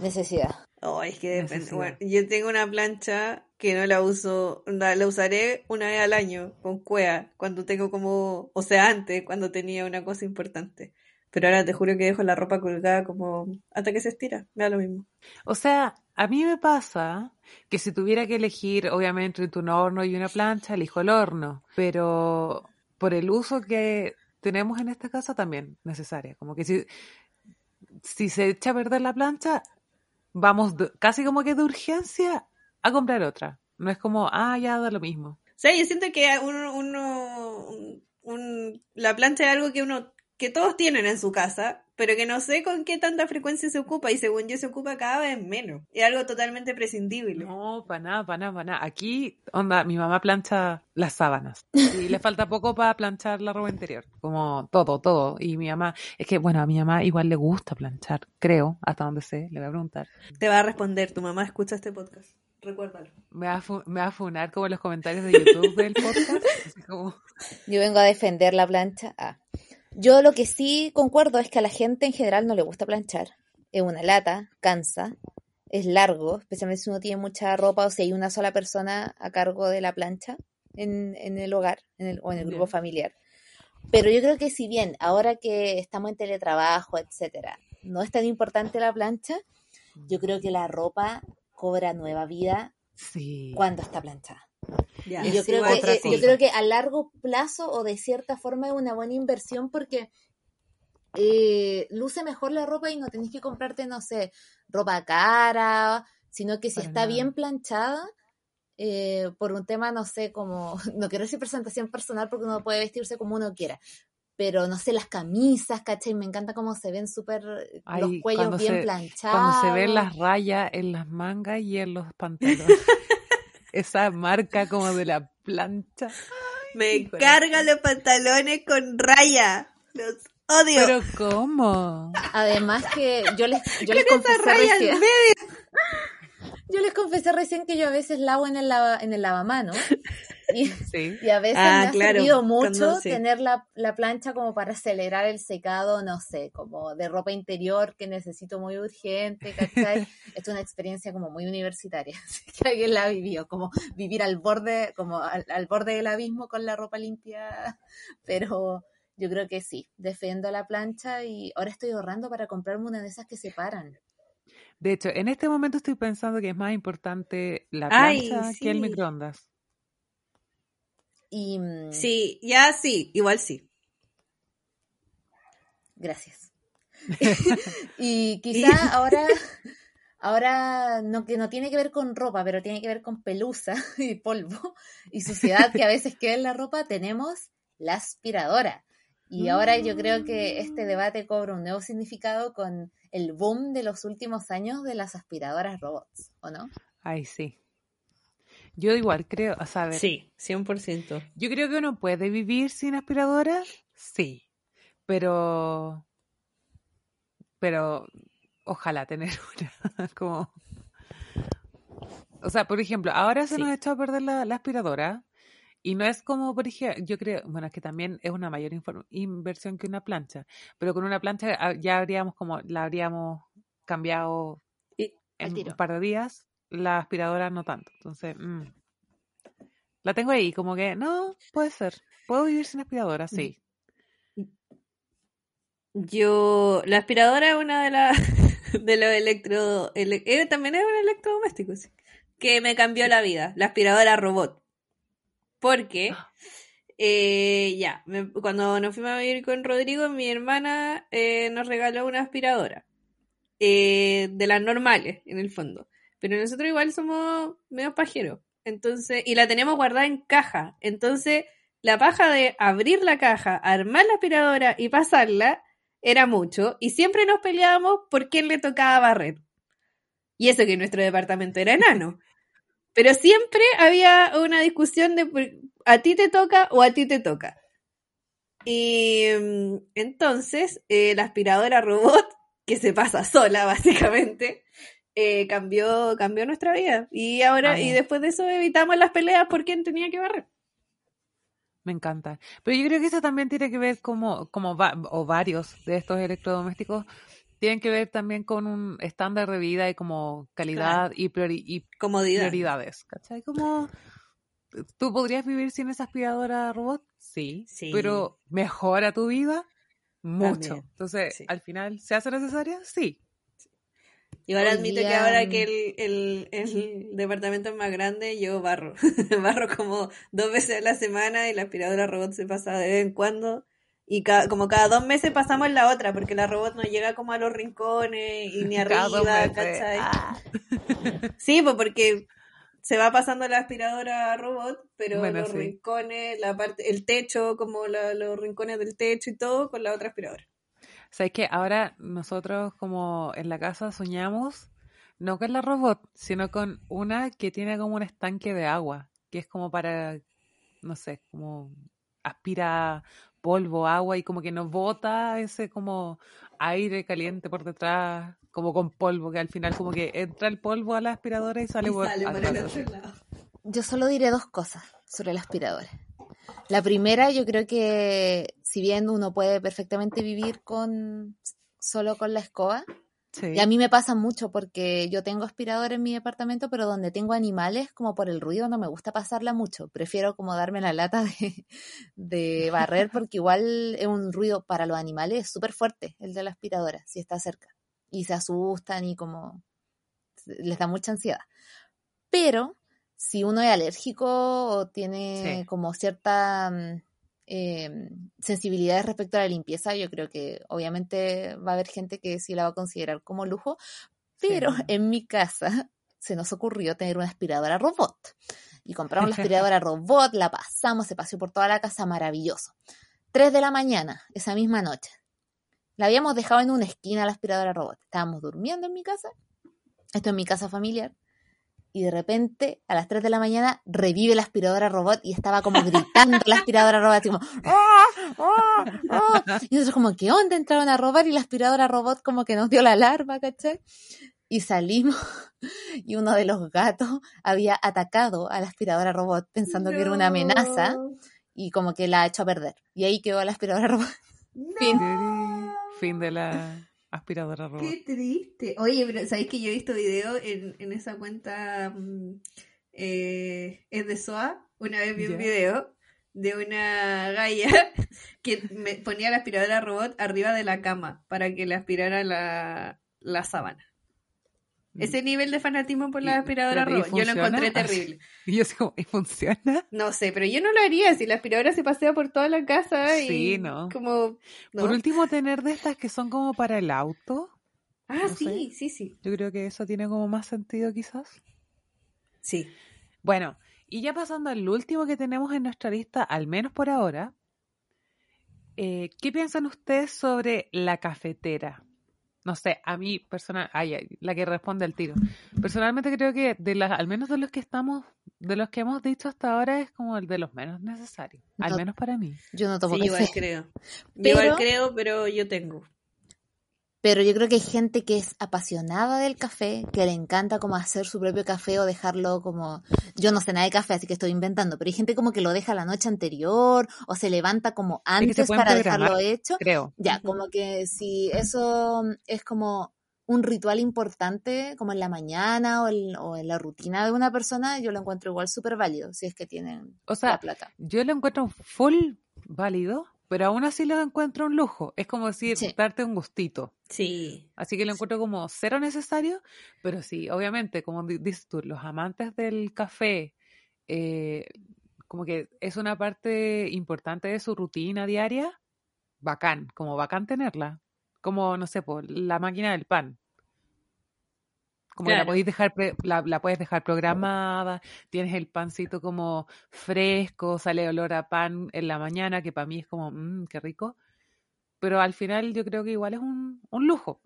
Necesidad. Oh, es que depende. Bueno, yo tengo una plancha que no la uso, la, la, usaré una vez al año con cuea, cuando tengo como, o sea, antes, cuando tenía una cosa importante. Pero ahora te juro que dejo la ropa colgada como hasta que se estira, me da lo mismo. O sea, a mí me pasa que si tuviera que elegir, obviamente, entre un horno y una plancha, elijo el horno. Pero por el uso que tenemos en esta casa también necesaria. Como que si, si se echa a perder la plancha, vamos casi como que de urgencia a comprar otra. No es como, ah, ya da lo mismo. Sea, yo siento que uno, uno un, la plancha es algo que uno que todos tienen en su casa, pero que no sé con qué tanta frecuencia se ocupa y según yo se ocupa cada vez menos. Es algo totalmente prescindible. No, para nada, para nada, para nada. Aquí, onda, mi mamá plancha las sábanas y le falta poco para planchar la ropa interior, como todo, todo. Y mi mamá, es que bueno, a mi mamá igual le gusta planchar, creo, hasta donde sé, le voy a preguntar. Te va a responder, tu mamá escucha este podcast. Recuérdalo. Me va, a me va a funar como los comentarios de YouTube del podcast. Yo vengo a defender la plancha. Ah. Yo lo que sí concuerdo es que a la gente en general no le gusta planchar. Es una lata, cansa, es largo, especialmente si uno tiene mucha ropa o si hay una sola persona a cargo de la plancha en, el hogar o en el grupo familiar. Pero yo creo que si bien ahora que estamos en teletrabajo, etcétera, no es tan importante la plancha, yo creo que la ropa cobra nueva vida cuando está planchada yo, creo que, eh, yo creo que a largo plazo o de cierta forma es una buena inversión porque eh, luce mejor la ropa y no tenés que comprarte, no sé, ropa cara, sino que si está bien planchada, eh, por un tema, no sé, como, no quiero decir presentación personal porque uno puede vestirse como uno quiera, pero no sé, las camisas, ¿cachai? Me encanta cómo se ven súper los cuellos bien planchados. Cuando se ven las rayas en las mangas y en los pantalones. Esa marca como de la plancha. Me carga los pantalones con raya. Los odio. Pero ¿cómo? Además que yo les, yo les confesé recién, Yo les confesé recién que yo a veces lavo en el, lava, en el lavamano y, y a veces ah, me ha servido mucho tener la, la, plancha como para acelerar el secado, no sé, como de ropa interior que necesito muy urgente, ¿cachai? es una experiencia como muy universitaria, que alguien la vivió, como vivir al borde, como al, al borde del abismo con la ropa limpia, pero yo creo que sí, defiendo la plancha y ahora estoy ahorrando para comprarme una de esas que se paran. De hecho, en este momento estoy pensando que es más importante la plancha que el microondas. Y, mm, sí, ya sí, igual sí. Gracias. y quizá ahora, ahora no, que no tiene que ver con ropa, pero tiene que ver con pelusa y polvo y suciedad que a veces queda en la ropa, tenemos la aspiradora. Y ahora yo creo que este mm. debate cobra un nuevo significado con el boom de los últimos años de las aspiradoras robots, ¿o no? Ay, sí. Yo igual creo, a saber. Sí, 100%. Yo creo que uno puede vivir sin aspiradora, sí, pero pero ojalá tener una como o sea, por ejemplo, ahora se nos ha echado a perder la, la aspiradora y no es como, por ejemplo, yo creo, bueno, es que también es una mayor inversión que una plancha, pero con una plancha ah, ya habríamos como, la habríamos cambiado en un par de días, la aspiradora no tanto. Entonces, mm, la tengo ahí, como que, no, puede ser, puedo vivir sin aspiradora, sí. Yo, la aspiradora es una de las, de los electro, eh, también es un electrodoméstico, sí, que me cambió la vida, la aspiradora robot. Porque, ah. eh, ya, cuando nos fuimos a vivir con Rodrigo, mi hermana eh, nos regaló una aspiradora. Eh, de las normales, en el fondo. Pero nosotros igual somos medio pajeros. Entonces, y la tenemos guardada en caja. Entonces, la paja de abrir la caja, armar la aspiradora y pasarla era mucho. Y siempre nos peleábamos por quién le tocaba barrer. Y eso que nuestro departamento era enano. Pero siempre había una discusión de a ti te toca o a ti te toca. Y mm, entonces eh, la aspiradora robot, que se pasa sola básicamente, eh, cambió, cambió nuestra vida. Y ahora, y después de eso evitamos las peleas por quién tenía que barrer. Me encanta. Pero yo creo que eso también tiene que ver como, como o varios de estos electrodomésticos tienen que ver también con un estándar de vida y como calidad y, Comodidad. prioridades. ¿Cachai? Como, ¿tú podrías vivir sin esa aspiradora robot? Sí. sí. Pero ¿mejora tu vida? Mucho. Entonces, al final, ¿se hace necesaria? Sí. Igual admito que ahora que el, el, departamento es más grande, yo barro. barro como dos veces a la semana y la aspiradora robot se pasa de vez en cuando. Y como cada dos meses pasamos la otra, porque la robot no llega como a los rincones y ni arriba, ¿cachai? Ah. Sí, pues porque se va pasando la aspiradora robot, pero los rincones, la parte, el techo, como los rincones del techo y todo, con la otra aspiradora. ¿Sabes que Ahora nosotros como en la casa soñamos, no con la robot, sino con una que tiene como un estanque de agua, que es como para, no sé, como aspira polvo, agua y como que nos bota ese como aire caliente por detrás, como con polvo, que al final como que entra el polvo a la aspiradora y sale, por, Yo solo diré dos cosas sobre la aspiradora. La primera, yo creo que si bien uno puede perfectamente vivir con solo con la escoba, y a mí me pasa mucho porque yo tengo aspirador en mi departamento, pero donde tengo animales, como por el ruido, no me gusta pasarla mucho. Prefiero como darme la lata de, de barrer porque igual es un ruido para los animales súper fuerte el de la aspiradora, si está cerca. Y se asustan y como les da mucha ansiedad. Pero si uno es alérgico o tiene como cierta mm, eh, sensibilidades respecto a la limpieza, yo creo que obviamente va a haber gente que sí la va a considerar como lujo, pero en mi casa se nos ocurrió tener una aspiradora robot. Y compramos la aspiradora robot, la pasamos, se paseó por toda la casa, maravilloso. Tres de la mañana, esa misma noche. La habíamos dejado en una esquina la aspiradora robot. Estábamos durmiendo en mi casa. Esto es mi casa familiar y de repente a las 3 de la mañana revive la aspiradora robot y estaba como gritando la aspiradora robot, así como ¡Ah! ¡Ah! ¡Ah! y nosotros como ¿qué onda? entraron a robar y la aspiradora robot como que nos dio la alarma, ¿cachai? Y salimos y uno de los gatos había atacado a la aspiradora robot pensando que era una amenaza y como que la ha hecho a perder. Y ahí quedó la aspiradora robot. Fin. fin de la aspiradora robot. Qué triste. Oye, pero ¿sabéis que yo he visto video en, en esa cuenta mm, eh, es de SOA? Una vez vi un video de una galla que me ponía la aspiradora robot arriba de la cama para que le aspirara la, la sábana. Mm. Ese nivel de fanatismo por la aspiradora robot, yo lo encontré terrible. Y yo como, ¿y funciona? No sé, pero yo no lo haría si la aspiradora se pasea por toda la casa y sí, no. como... Por último, tener de estas que son como para el auto. Ah, sí, sí, sí. Yo creo que eso tiene como más sentido quizás. Sí. Bueno, y ya pasando al último que tenemos en nuestra lista, al menos por ahora, eh, ¿qué piensan ustedes sobre la cafetera? No sé, a mí personal, ay, la que responde al tiro. Personalmente creo que de las, al menos de los que estamos, de los que hemos dicho hasta ahora es como el de los menos necesarios, al menos para mí. Yo no tomo sí, igual creo. igual creo, pero yo tengo. Pero yo creo que hay gente que es apasionada del café, que le encanta como hacer su propio café o dejarlo como, yo no sé nada de café, así que estoy inventando, pero hay gente como que lo deja la noche anterior o se levanta como antes para dejarlo hecho. Creo. Ya, como que si eso es como un ritual importante, como en la mañana o, en la rutina de una persona, yo lo encuentro igual súper válido, si es que tienen o sea, la plata. Yo lo encuentro full válido, pero aún así lo encuentro un lujo. Es como decir, darte un gustito. Sí. Así que lo encuentro como cero necesario, pero sí, obviamente, como dices tú, los amantes del café, eh, como que es una parte importante de su rutina diaria, bacán, como bacán tenerla. Como, no sé, por la máquina del pan. Como la, podéis dejar la, puedes dejar programada, tienes el pancito como fresco, sale olor a pan en la mañana, que para mí es como, mmm, qué rico. Pero al final yo creo que igual es un, lujo.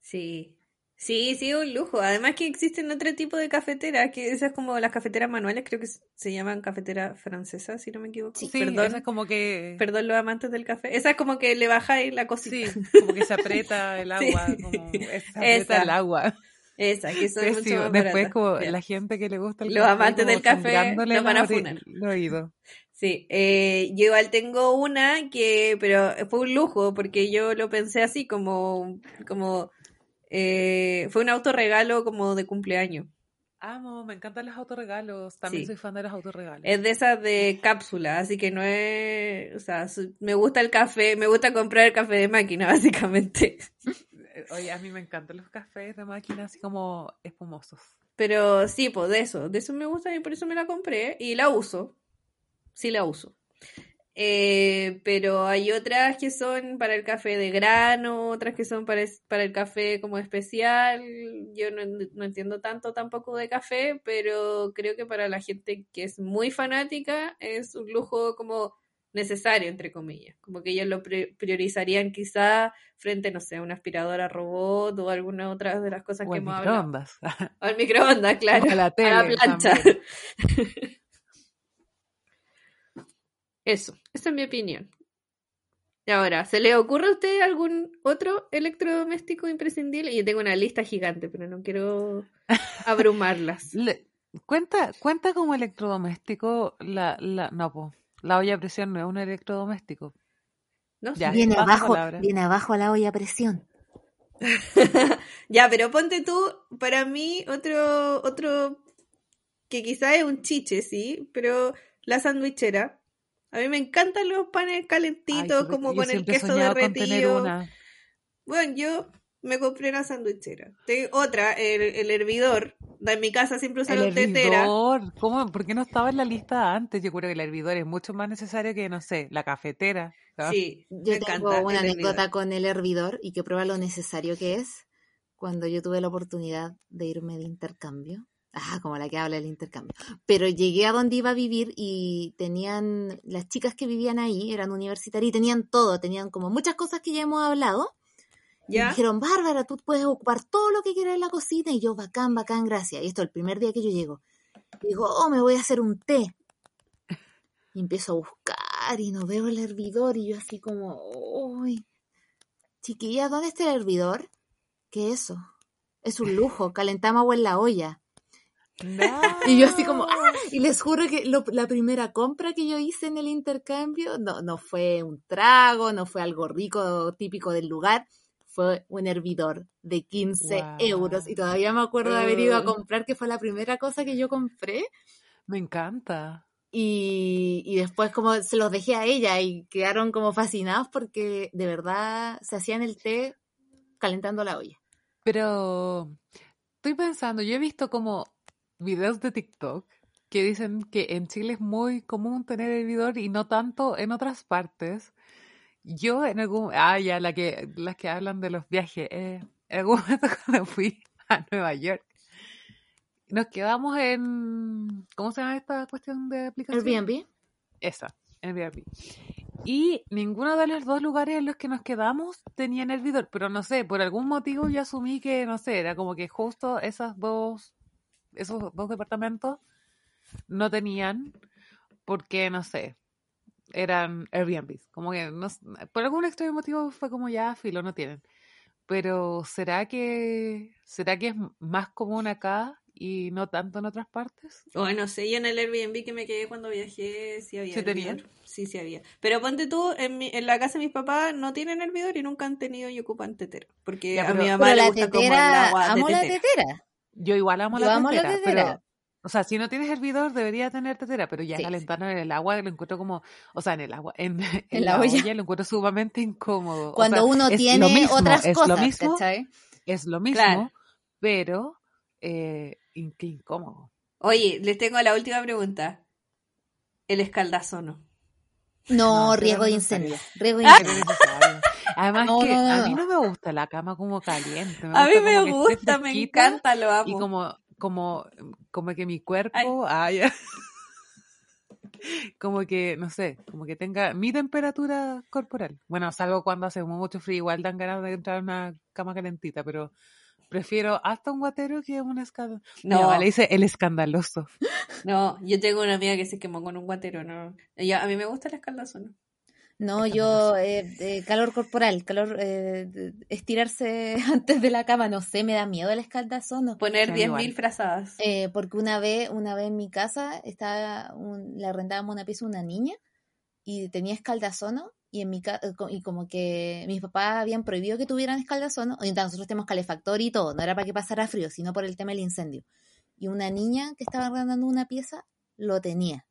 Sí, Sí, sí, un lujo. Además que existen otro tipo de cafeteras, que esas como las cafeteras manuales, creo que se llaman cafetera francesa, si no me equivoco. Sí, perdón, es como que... Perdón los amantes del café. Esa es como que le bajáis la cosita. Sí, como que se aprieta el agua, como se aprieta el agua. Esa, que son mucho Después, como la gente que le gusta el Los amantes del café lo van a funar. Oído. Sí, eh, yo igual tengo una que, pero fue un lujo porque yo lo pensé así como, como, eh, fue un autorregalo como de cumpleaños. Amo, me encantan los autorregalos. También soy fan de los autorregalos. Es de esas de cápsula, así que no es. O sea, me gusta el café, me gusta comprar el café de máquina, básicamente. Oye, a mí me encantan los cafés de máquina así como espumosos. Pero sí, pues de eso, de eso me gusta y por eso me la compré y la uso. Sí la uso. Eh, pero hay otras que son para el café de grano, otras que son para, para el café como especial. Yo no, no, entiendo tanto tampoco de café, pero creo que para la gente que es muy fanática es un lujo como necesario, entre comillas. Como que ellos lo priorizarían quizá frente, no sé, a una aspiradora robot o alguna otra de las cosas que hemos hablado. microondas. O al microondas, claro. a la, tele, a la plancha. Eso, esa es mi opinión. Y ahora, ¿se le ocurre a usted algún otro electrodoméstico imprescindible? Yo tengo una lista gigante, pero no quiero abrumarlas. cuenta, cuenta como electrodoméstico la, la, no, po, la olla a presión no es un electrodoméstico. No, viene, abajo, viene abajo la olla a presión. ya, pero ponte tú, para mí, otro, otro que quizá es un chiche, sí, pero la sandwichera. A mí me encantan los panes calentitos, como con el queso derretido. Bueno, yo me compré una sandwichera. otra, el, hervidor. En mi casa siempre usaron el hervidor. ¿Cómo? ¿Por qué no estaba en la lista antes? Yo creo que el hervidor es mucho más necesario que, no sé, la cafetera. Sí, yo tengo una anécdota con el hervidor y que prueba lo necesario que es. Cuando yo tuve la oportunidad de irme de intercambio. Ah, como la que habla del intercambio. Pero llegué a donde iba a vivir y tenían, las chicas que vivían ahí eran universitarias y tenían todo, tenían como muchas cosas que ya hemos hablado y dijeron, Bárbara, tú puedes ocupar todo lo que quieras en la cocina. Y yo, bacán, bacán, gracias. Y esto el primer día que yo llego. Y digo, oh, me voy a hacer un té. Y empiezo a buscar y no veo el hervidor. Y yo así como, uy, chiquilla, ¿dónde está el hervidor? ¿Qué es eso? es un lujo, calentamos agua en la olla. Y yo así como, ¡ah! y les juro que la primera compra que yo hice en el intercambio no, no fue un trago, no fue algo rico típico del lugar, fue un hervidor de 15 euros. Y todavía me acuerdo de haber ido a comprar, que fue la primera cosa que yo compré. Me encanta. Y, y, después como se los dejé a ella y quedaron como fascinados porque de verdad se hacían el té calentando la olla. Pero estoy pensando, yo he visto como videos de TikTok que dicen que en Chile es muy común tener hervidor y no tanto en otras partes. Yo en algún... Ah, ya, la que, las que hablan de los viajes. Eh, en algún momento cuando fui a Nueva York, nos quedamos en... ¿Cómo se llama esta cuestión de aplicación? Airbnb. Esa, Airbnb. Y ninguno de los dos lugares en los que nos quedamos tenían hervidor, pero no sé, por algún motivo yo asumí que, no sé, era como que justo esas dos esos dos departamentos no tenían porque, no sé, eran Airbnb. Como que, no, por algún extraño motivo fue como ya, filo, no tienen. Pero ¿será que, ¿será que es más común acá y no tanto en otras partes? Bueno, sé, yo en el Airbnb que me quedé cuando viajé sí había. ¿Sí tenían? Sí, sí había. Pero ponte tú, en, mi, en la casa de mis papás no tienen hervidor y nunca han tenido y ocupan tetera. Porque a mi mamá le gusta como el agua amo la tetera. Yo igual amo, la, tetera, pero o sea, si no tienes hervidor debería tener tetera, pero ya calentarlo en el agua lo encuentro como, o sea, en el agua, en, la, olla. lo encuentro sumamente incómodo. Cuando uno tiene otras es cosas, lo mismo, es lo mismo, pero eh, qué incómodo. Oye, les tengo la última pregunta. El escaldazono. No, riesgo de incendio. Riesgo de incendio. Además que a mí no me gusta la cama como caliente. a mí me gusta, me encanta, lo amo. Y como, como, como que mi cuerpo, ay. como que, no sé, como que tenga mi temperatura corporal. Bueno, salvo cuando hace mucho frío, igual dan ganas de entrar en una cama calentita, pero prefiero hasta un guatero que un escandaloso. No, le dice el escandaloso. No, yo tengo una amiga que se quemó con un guatero, no. a mí me gusta el escandaloso, ¿no? No, yo, eh, calor corporal, calor, eh, estirarse antes de la cama, no sé, me da miedo el escaldazono. Poner 10.000 frazadas. Eh, porque una vez, una vez en mi casa, estaba le arrendábamos una pieza a una niña y tenía escaldazono y en mi y como que mis papás habían prohibido que tuvieran escaldazono, y nosotros tenemos calefactor y todo, no era para que pasara frío, sino por el tema del incendio. Y una niña que estaba arrendando una pieza lo tenía.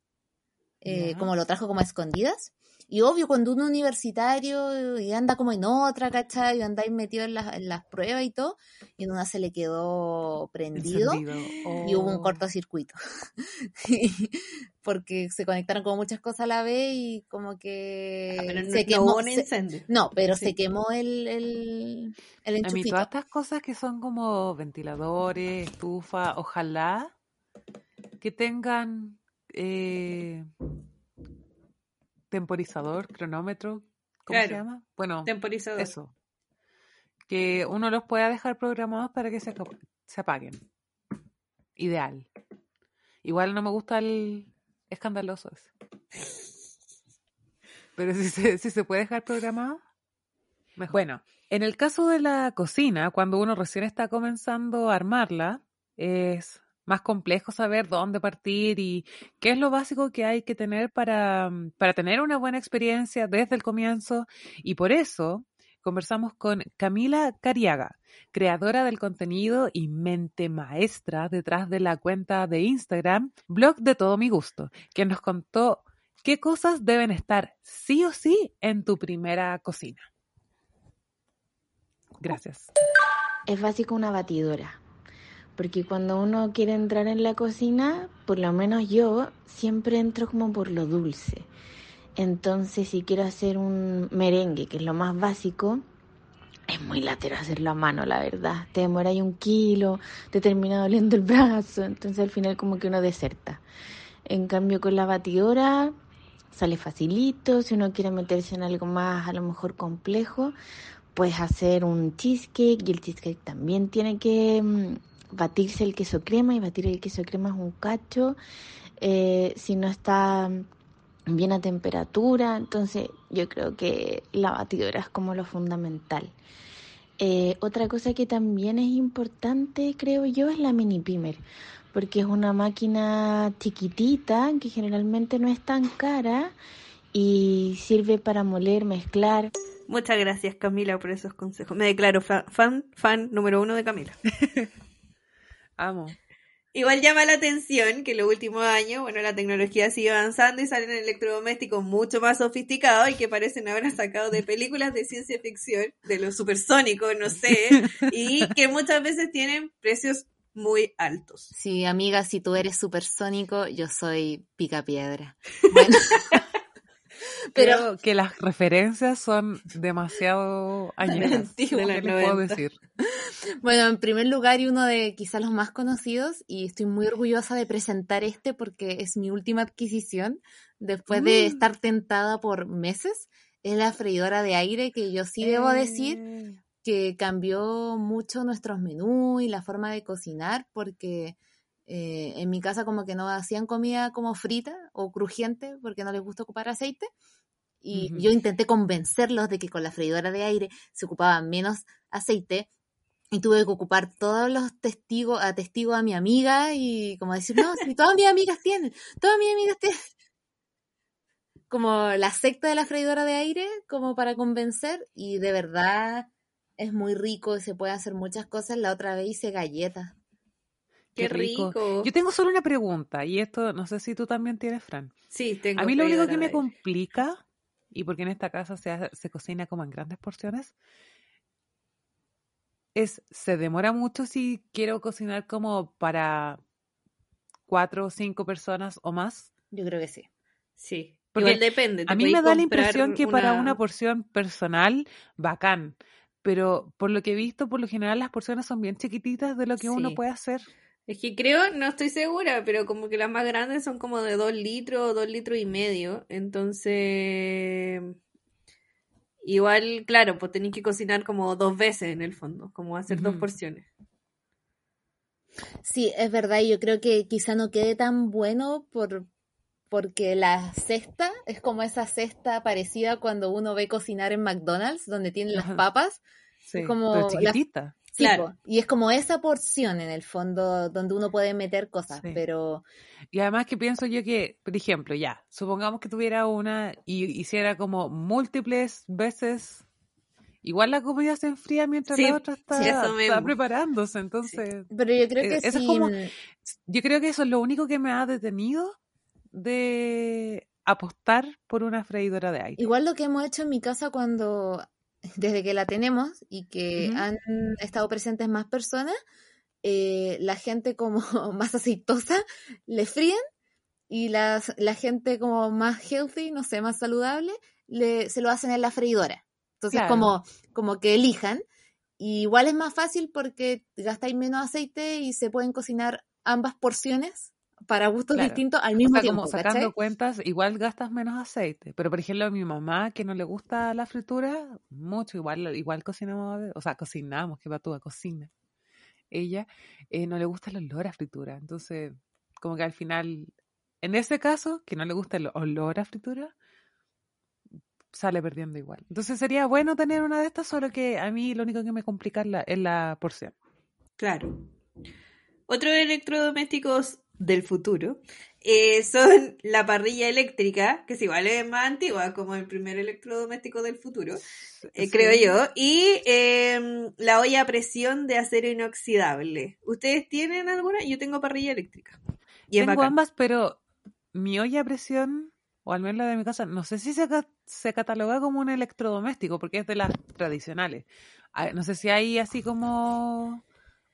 como lo trajo como a escondidas y obvio, cuando uno universitario y anda como en otra, ¿cachai? Y andáis metido en las, en las pruebas y todo, y en una se le quedó prendido y hubo un oh. cortocircuito. porque se conectaron como muchas cosas a la vez y como que ah, se quemó. un incendio. no, pero se quemó el, el, el enchufito. A mí todas estas cosas que son como ventiladores, estufa, ojalá que tengan... Eh, temporizador, cronómetro, ¿cómo se llama? Bueno, temporizador. Eso. Que uno los pueda dejar programados para que se, se apaguen. Ideal. Igual no me gusta el escandaloso ese. Pero si se, si se puede dejar programado, mejor. Bueno, en el caso de la cocina, cuando uno recién está comenzando a armarla, es más complejo saber dónde partir y qué es lo básico que hay que tener para, mm, para tener una buena experiencia desde el comienzo. Y por eso conversamos con Camila Cariaga, creadora del contenido y mente maestra detrás de la cuenta de Instagram, blog de todo mi gusto, que nos contó qué cosas deben estar sí o sí en tu primera cocina. Gracias. Es básico una batidora porque cuando uno quiere entrar en la cocina, por lo menos yo siempre entro como por lo dulce. Entonces, si quiero hacer un merengue, que es lo más básico, es muy latero hacerlo a mano, la verdad. Te demora ahí un kilo, te termina doliendo el brazo, entonces al final como que uno deserta. En cambio con la batidora sale facilito, si uno quiere meterse en algo más a lo mejor complejo, puedes hacer un cheesecake y el cheesecake también tiene que mm, batirse el queso crema y batir el queso crema es un cacho. Eh, si no está bien a temperatura, entonces yo creo que la batidora es como lo fundamental. Eh, otra cosa que también es importante, creo yo, es la mini pimer, porque es una máquina chiquitita que generalmente no es tan cara y sirve para moler, mezclar. Muchas gracias Camila por esos consejos. Me declaro fan, fan, número uno de Camila. Amo. Igual llama la atención que en los últimos años, bueno, la tecnología sigue avanzando y salen electrodomésticos mucho más sofisticados y que parecen ahora sacados de películas de ciencia ficción, de los supersónicos, no sé, y que muchas veces tienen precios muy altos. Sí, amiga, si tú eres supersónico, yo soy picapiedra. Bueno. Pero que las referencias son demasiado añejas. ¿Qué puedo decir? Bueno, en primer lugar y uno de quizás los más conocidos y estoy muy orgullosa de presentar este porque es mi última adquisición después de mm. estar tentada por meses. Es la freidora de aire que yo sí debo decir eh. que cambió mucho nuestros menús y la forma de cocinar porque eh, en mi casa como que no hacían comida como frita o crujiente porque no les gusta ocupar aceite. Y yo intenté convencerlos de que con la freidora de aire se ocupaba menos aceite y tuve que ocupar todos los testigos, a testigos a mi amiga y como decir, no, si todas mis amigas tienen, todas mis amigas tienen. Como la secta de la freidora de aire, como para convencer y de verdad es muy rico, se puede hacer muchas cosas. La otra vez hice galletas Qué, rico. Yo tengo solo una pregunta, y esto no sé si tú también tienes, Fran. Sí, tengo. A mí lo único que me complica, y porque en esta casa se, se cocina como en grandes porciones, es, se demora mucho si quiero cocinar como para cuatro o cinco personas o más. Yo creo que sí. Sí. Porque depende. A mí me da la impresión que para una porción personal, bacán. Pero por lo que he visto, por lo general las porciones son bien chiquititas de lo que uno puede hacer. Es que creo, no estoy segura, pero como que las más grandes son como de dos litros o dos litros y medio. Entonces, igual, claro, pues tenéis que cocinar como dos veces en el fondo, como hacer dos porciones. Sí, es verdad, yo creo que quizá no quede tan bueno por, porque la cesta es como esa cesta parecida cuando uno ve cocinar en McDonald's, donde tienen las papas. Sí, como chiquitita claro. y es como esa porción en el fondo donde uno puede meter cosas, pero... Y además que pienso yo que, por ejemplo, ya, supongamos que tuviera una y hiciera como múltiples veces, igual la comida se enfría mientras la otra está, preparándose, entonces... Pero yo creo que eso Yo creo que eso es lo único que me ha detenido de apostar por una freidora de aire. Igual lo que hemos hecho en mi casa cuando desde que la tenemos y que han estado presentes más personas, eh, la gente como más aceitosa le fríen y la gente como más healthy, no sé, más saludable, le, se lo hacen en la freidora. Entonces, como, como que elijan. igual es más fácil porque gastáis menos aceite y se pueden cocinar ambas porciones para gustos distintos al mismo tiempo. Como sacando cuentas, igual gastas menos aceite. Pero por ejemplo, a mi mamá, que no le gusta la fritura, mucho, igual, igual cocinamos, o sea, cocinamos, que va tú a cocina. Ella eh, no le gusta el olor a fritura. Entonces, como que al final, en ese caso, que no le gusta el olor a fritura, sale perdiendo igual. Entonces sería bueno tener una de estas, solo que a mí lo único que me complica es la, es la porción. Claro. Otros electrodomésticos del futuro, eh, son la parrilla eléctrica, que es igual es más antigua como el primer electrodoméstico del futuro, eh, creo yo, y em, la olla a presión de acero inoxidable. ¿Ustedes tienen alguna? Yo tengo parrilla eléctrica. tengo ambas, pero mi olla a presión, o al menos la de mi casa, no sé si se, se cataloga como un electrodoméstico, porque es de las tradicionales. Ah, no sé si hay así como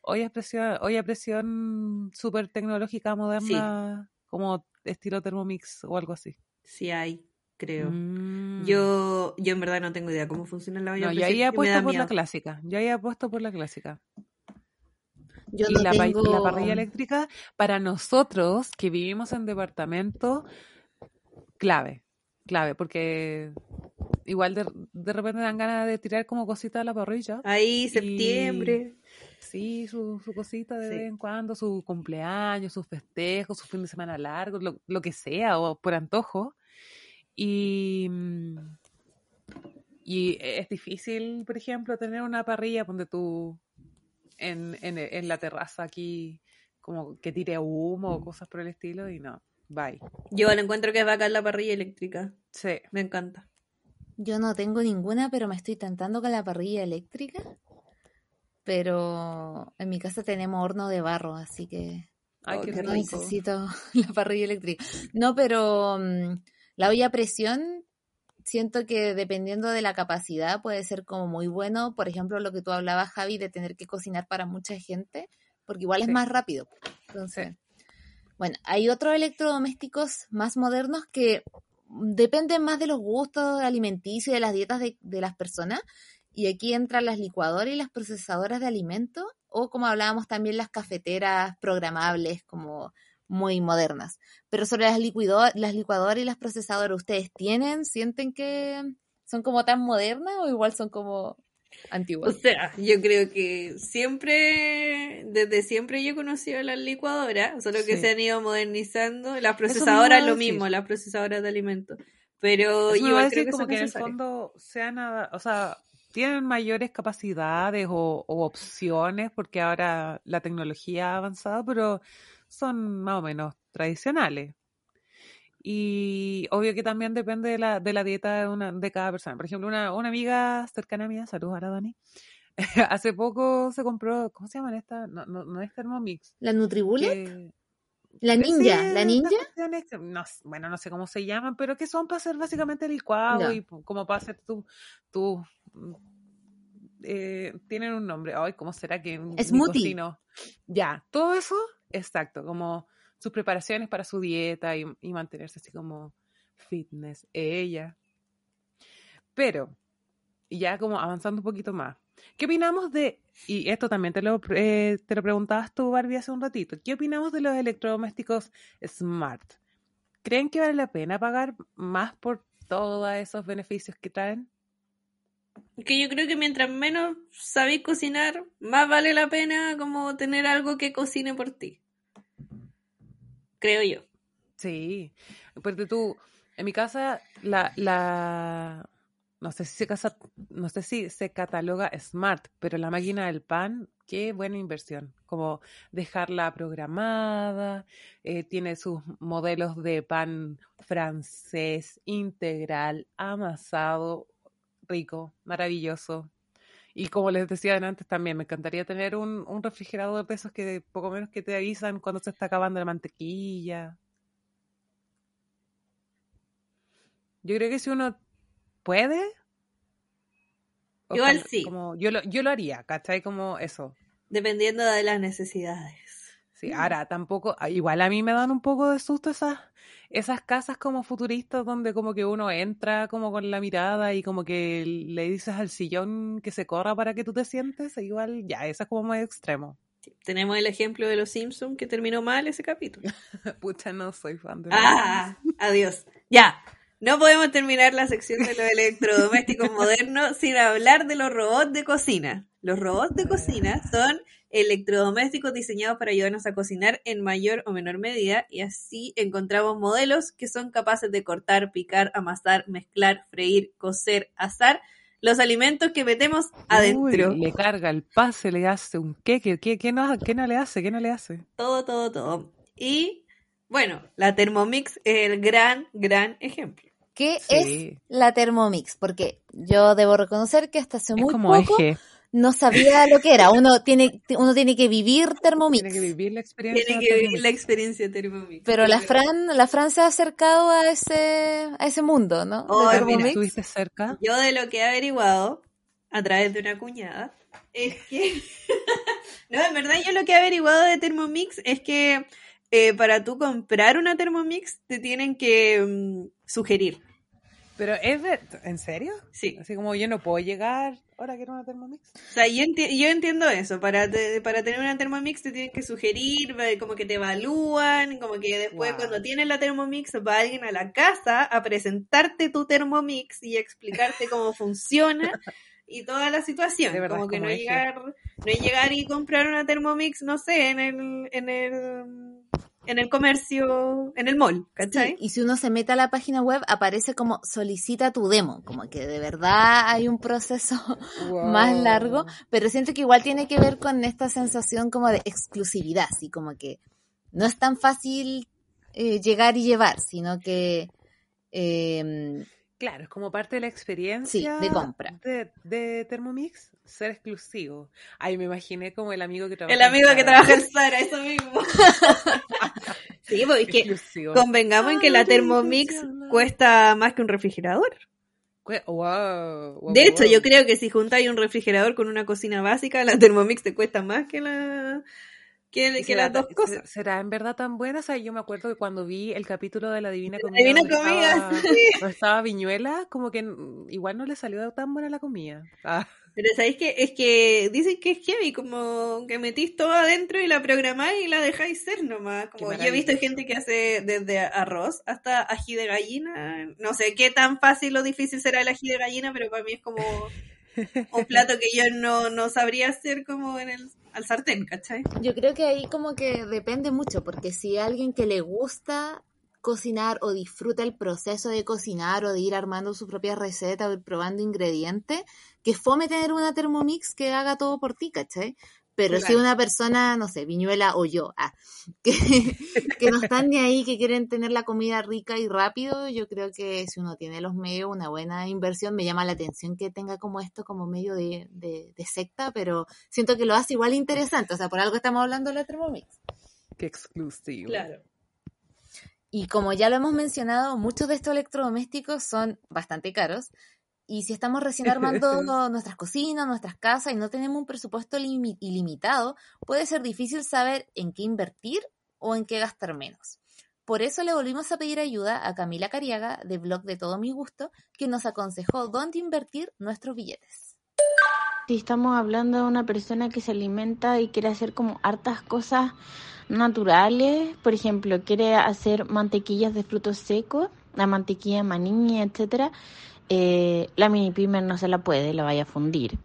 Hoy a presión, a presión súper tecnológica, moderna, como estilo Thermomix o algo así. Sí hay, creo. Mm. Yo, yo en verdad no tengo idea cómo funciona la olla no, a presión. Yo ahí apuesto por la clásica. Yo ahí apuesto por la clásica. Yo y la, la, parrilla eléctrica, para nosotros que vivimos en departamento, clave, clave, porque igual de, de repente dan ganas de tirar como cositas a la parrilla. Ahí, septiembre. Sí, su, su cosita de vez en cuando, su cumpleaños, sus festejos, su fin de semana largo, lo, lo que sea, o por antojo. Y, Y es difícil, por ejemplo, tener una parrilla donde tú en, en, en la terraza aquí como que tire humo o cosas por el estilo y no, bye. Yo lo encuentro que es bacán la parrilla eléctrica. Sí. Me encanta. Yo no tengo ninguna, pero me estoy tentando con la parrilla eléctrica. Pero en mi casa tenemos horno de barro, así que Ay, qué no necesito la parrilla eléctrica. No, pero mm, la olla a presión siento que dependiendo de la capacidad puede ser como muy bueno. Por ejemplo, lo que tú hablabas, Javi, de tener que cocinar para mucha gente, porque igual es más rápido. Entonces, bueno, hay otros electrodomésticos más modernos que dependen más de los gustos alimenticios y de las dietas de, de las personas. Y aquí entran las licuadoras y las procesadoras de alimentos, o como hablábamos también las cafeteras programables, como muy modernas. Pero sobre las, las licuadoras y las procesadoras, ¿ustedes tienen, sienten que son como tan modernas o igual son como antiguas? O sea, yo creo que siempre, desde siempre yo he conocido las licuadoras, solo que se han ido modernizando. Las procesadoras lo mismo, las procesadoras de alimentos. Pero yo creo que como que en el fondo o sea, tienen mayores capacidades o, o, opciones porque ahora la tecnología ha avanzado, pero son más o menos tradicionales. Y obvio que también depende de la, de la dieta de, una, de cada persona. Por ejemplo, una, una amiga cercana a mí, saludos a la Dani, hace poco se compró, ¿cómo se llaman esta? No, no, no es Thermomix. ¿La Nutribullet? La ninja, la ninja. No, bueno, no sé cómo se llaman, pero que son para hacer básicamente licuado y como para hacer tu, tu eh, tienen un nombre. Ay, ¿cómo será que Smoothie. Ya, todo eso Exacto, como sus preparaciones para su dieta y, mantenerse así como fitness, ella. Pero, ya como avanzando un poquito más, ¿qué opinamos de, y esto también te lo, eh, te lo preguntabas tú, Barbie, hace un ratito, ¿qué opinamos de los electrodomésticos smart? ¿Creen que vale la pena pagar más por todos esos beneficios que traen? Que yo creo que mientras menos sabéis cocinar, más vale la pena como tener algo que cocine por ti. Creo yo. Sí, porque tú, en mi casa, la, la, no sé si se casa, no sé si se cataloga smart, pero la máquina del pan, qué buena inversión. Como dejarla programada, eh, tiene sus modelos de pan francés, integral, amasado, rico, maravilloso. Y como les decía antes también, me encantaría tener un, un refrigerador de esos que poco menos que te avisan cuando se está acabando la mantequilla. Yo creo que si uno puede. Igual sí. Como, yo, lo, yo lo haría, ¿cachai? Como eso. Dependiendo de las necesidades. Sí, ahora tampoco, igual a mí me dan un poco de susto esas esas casas como futuristas donde como que uno entra como con la mirada y como que le dices al sillón que se corra para que tú te sientes, e igual ya, eso es como muy extremo. tenemos el ejemplo de los Simpsons que terminó mal ese capítulo. Pucha, no soy fan de Ah, adiós. Ya, no podemos terminar la sección de los electrodomésticos modernos sin hablar de los robots de cocina. Los robots de cocina son electrodomésticos diseñados para ayudarnos a cocinar en mayor o menor medida y así encontramos modelos que son capaces de cortar, picar, amasar, mezclar, freír, cocer, asar los alimentos que metemos adentro. le carga el pase, le hace un qué, qué, qué, no, qué no le hace, qué no le hace. Todo, todo, todo. Y bueno, la Thermomix es el gran, gran ejemplo. ¿Qué es la Thermomix? Porque yo debo reconocer que hasta hace muy poco no sabía lo que era. Uno tiene, uno tiene que vivir Thermomix. Tiene que vivir la experiencia. Tiene que vivir la experiencia Thermomix. Pero la Fran, la Fran se ha acercado a ese, a ese mundo, ¿no? Oh, ¿Estuviste cerca? Yo de lo que he averiguado a través de una cuñada es que, no, en verdad yo lo que he averiguado de Thermomix es que eh, para tú comprar una Thermomix te tienen que mm, sugerir. Pero es de, ¿en serio? Sí. Así como yo no puedo llegar, ahora quiero una Thermomix. O sea, yo, yo entiendo eso, para, para tener una Thermomix te tienen que sugerir, como que te evalúan, como que después cuando tienes la Thermomix va alguien a la casa a presentarte tu Thermomix y explicarte cómo funciona. Y toda la situación. como que no llegar, no llegar y comprar una Thermomix, no sé, en el, en el en el comercio, en el mall, ¿cachai? y si uno se mete a la página web, aparece como solicita tu demo, como que de verdad hay un proceso más largo, pero siento que igual tiene que ver con esta sensación como de exclusividad, así como que no es tan fácil eh, llegar y llevar, sino que... Eh, claro, es como parte de la experiencia de compra. De, de Thermomix, ser exclusivo. Ay, me imaginé como el amigo que trabaja El amigo que trabaja en Sara, eso mismo. sí, porque pues, convengamos en que la Thermomix cuesta más que un refrigerador. de hecho, yo creo que si juntáis un refrigerador con una cocina básica, la Thermomix te cuesta más que la que, las dos cosas. ¿Será en verdad tan buena? O sea, yo me acuerdo que cuando vi el capítulo de la Divina Comida, Divina Comida estaba, estaba Viñuela, como que igual no le salió tan buena la comida. Ah. Pero sabéis que es que dicen que es heavy, como que metís todo adentro y la programáis y la dejáis ser nomás. Como yo he visto gente que hace desde arroz hasta ají de gallina. No sé qué tan fácil o difícil será el ají de gallina, pero para mí es como un plato que yo no, no sabría hacer como en el al sartén, ¿cachai? Yo creo que ahí como que depende mucho, porque si alguien que le gusta cocinar o disfruta el proceso de cocinar o de ir armando su propia receta o ir probando ingredientes, que fome tener una Thermomix que haga todo por ti, ¿cachai? Pero si una persona, no sé, Viñuela o yo, ah, que, no están ni ahí, que quieren tener la comida rica y rápido, yo creo que si uno tiene los medios, una buena inversión, me llama la atención que tenga como esto como medio de, de secta, pero siento que lo hace igual interesante, o sea, por algo estamos hablando de la Thermomix. Qué exclusivo. Claro. Y como ya lo hemos mencionado, muchos de estos electrodomésticos son bastante caros. Y si estamos recién armando nuestras cocinas, nuestras casas y no tenemos un presupuesto ilimitado, puede ser difícil saber en qué invertir o en qué gastar menos. Por eso le volvimos a pedir ayuda a Camila Cariaga, de blog de Todo Mi Gusto, que nos aconsejó dónde invertir nuestros billetes. Si estamos hablando de una persona que se alimenta y quiere hacer como hartas cosas naturales, por ejemplo, quiere hacer mantequillas de frutos secos, la mantequilla de maní, etcétera, eh, la mini primer no se la puede, la vaya a fundir.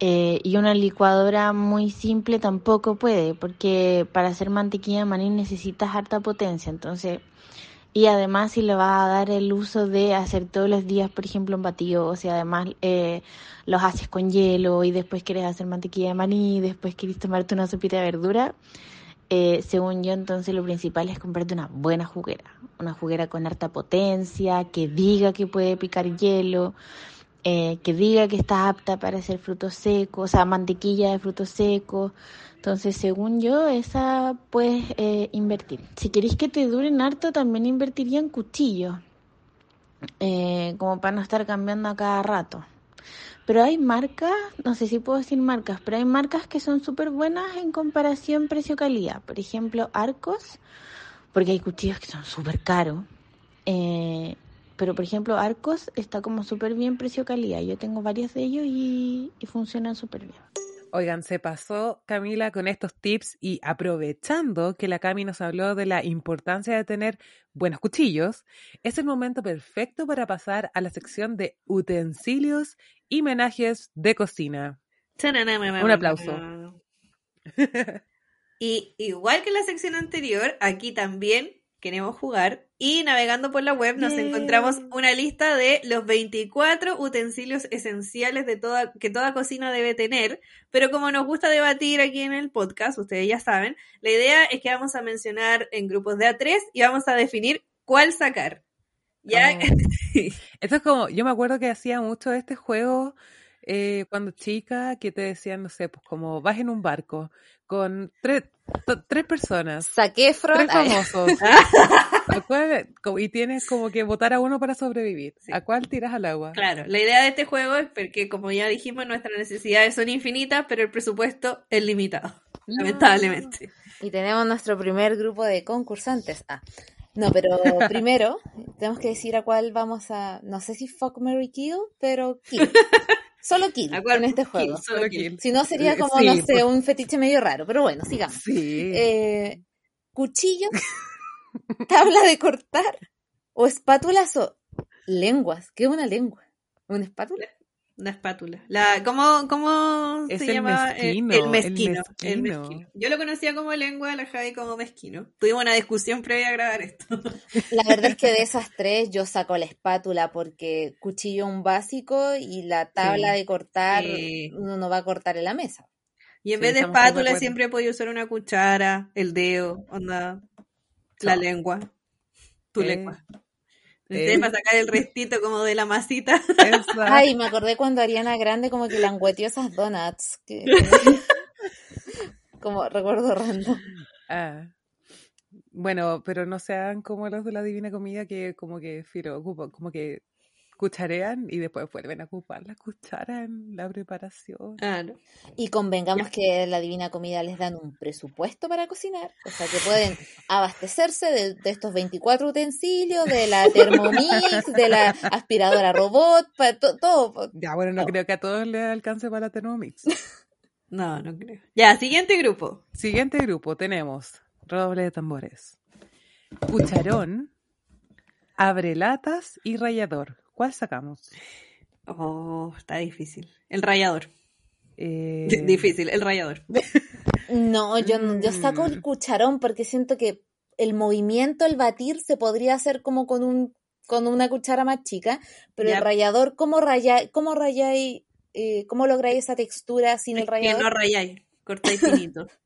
Eh, y una licuadora muy simple tampoco puede, porque para hacer mantequilla de maní necesitas harta potencia, entonces y además si le vas a dar el uso de hacer todos los días, por ejemplo, un batido, o sea, además eh, los haces con hielo y después quieres hacer mantequilla de maní, y después quieres tomarte una sopita de verdura, eh, según yo, entonces lo principal es comprarte una buena juguera, una juguera con harta potencia, que diga que puede picar hielo, eh, que diga que está apta para hacer frutos secos, o sea, mantequilla de frutos secos. Entonces, según yo, esa puedes eh, invertir. Si queréis que te duren harto, también invertiría en cuchillos, como para no estar cambiando a cada rato. Pero hay marcas, no sé si puedo decir marcas, pero hay marcas que son súper buenas en comparación precio-calidad. Por ejemplo, Arcos, porque hay cuchillos que son súper caros. Eh, pero por ejemplo, Arcos está como súper bien precio-calidad. Yo tengo varios de ellos y, y funcionan súper bien. Oigan, se pasó Camila con estos tips y aprovechando que la Cami nos habló de la importancia de tener buenos cuchillos, es el momento perfecto para pasar a la sección de utensilios y menajes de cocina. Un aplauso. Y igual que en la sección anterior, aquí también queremos jugar y navegando por la web nos encontramos una lista de los 24 utensilios esenciales de toda, que toda cocina debe tener, pero como nos gusta debatir aquí en el podcast, ustedes ya saben, la idea es que vamos a mencionar en grupos de A3 y vamos a definir cuál sacar. ¿Ya? Esto es como, yo me acuerdo que hacía mucho este juego eh, cuando chica que te decían, no sé, pues como vas en un barco con tres, tres personas. Saqué Tres famosos. y tienes como que votar a uno para sobrevivir. ¿A cuál tiras al agua? Claro, la idea de este juego es porque, como ya dijimos, nuestras necesidades son infinitas, pero el presupuesto es limitado. Lamentablemente. Y tenemos nuestro primer grupo de concursantes. Ah. No, pero primero tenemos que decir a cuál vamos a. No sé si Fuck Mary Kill, pero Kill. Solo kill en este juego. Si no, sería como, no sé, pues. un fetiche medio raro. Pero bueno, sigamos. Sí. Eh, cuchillos, tabla de cortar, o espátulas o lenguas. ¿Qué es una lengua? ¿Una espátula? Una espátula. La, ¿Cómo, cómo se el llama? Mezquino, el, mezquino, el, mezquino, Yo lo conocía como lengua, la Javi como mezquino. Tuvimos una discusión previa a grabar esto. La verdad es que de esas tres yo saco la espátula porque cuchillo un básico y la tabla de cortar uno no va a cortar en la mesa. Y en vez de espátula siempre he podido usar una cuchara, el dedo, onda, la lengua, tu lengua. Eh, para sacar el restito como de la masita. Ay, me acordé cuando Ariana Grande como que langueteó esas donuts. como recuerdo random. Ah. Bueno, pero no sean como los de la Divina Comida que como que, firo, como que cucharean y después vuelven a ocupar la cuchara en la preparación. Y convengamos que la Divina Comida les dan un presupuesto para cocinar, o sea que pueden abastecerse de, estos 24 utensilios, de la Thermomix, de la aspiradora robot, para todo. Ya, bueno, no creo que a todos les alcance para la Thermomix. no, no creo. Ya, siguiente grupo. Siguiente grupo tenemos redoble de tambores. Cucharón, abrelatas y rallador. ¿Cuál sacamos? Oh, está difícil. El rayador. Eh, difícil, el rayador. No, yo, yo saco el mm. cucharón porque siento que el movimiento, el batir, se podría hacer como con un con una cuchara más chica, pero el rayador, ¿cómo rayáis, cómo rayáis, eh, cómo lográis esa textura sin el rayador? Que no rayáis, cortáis finito.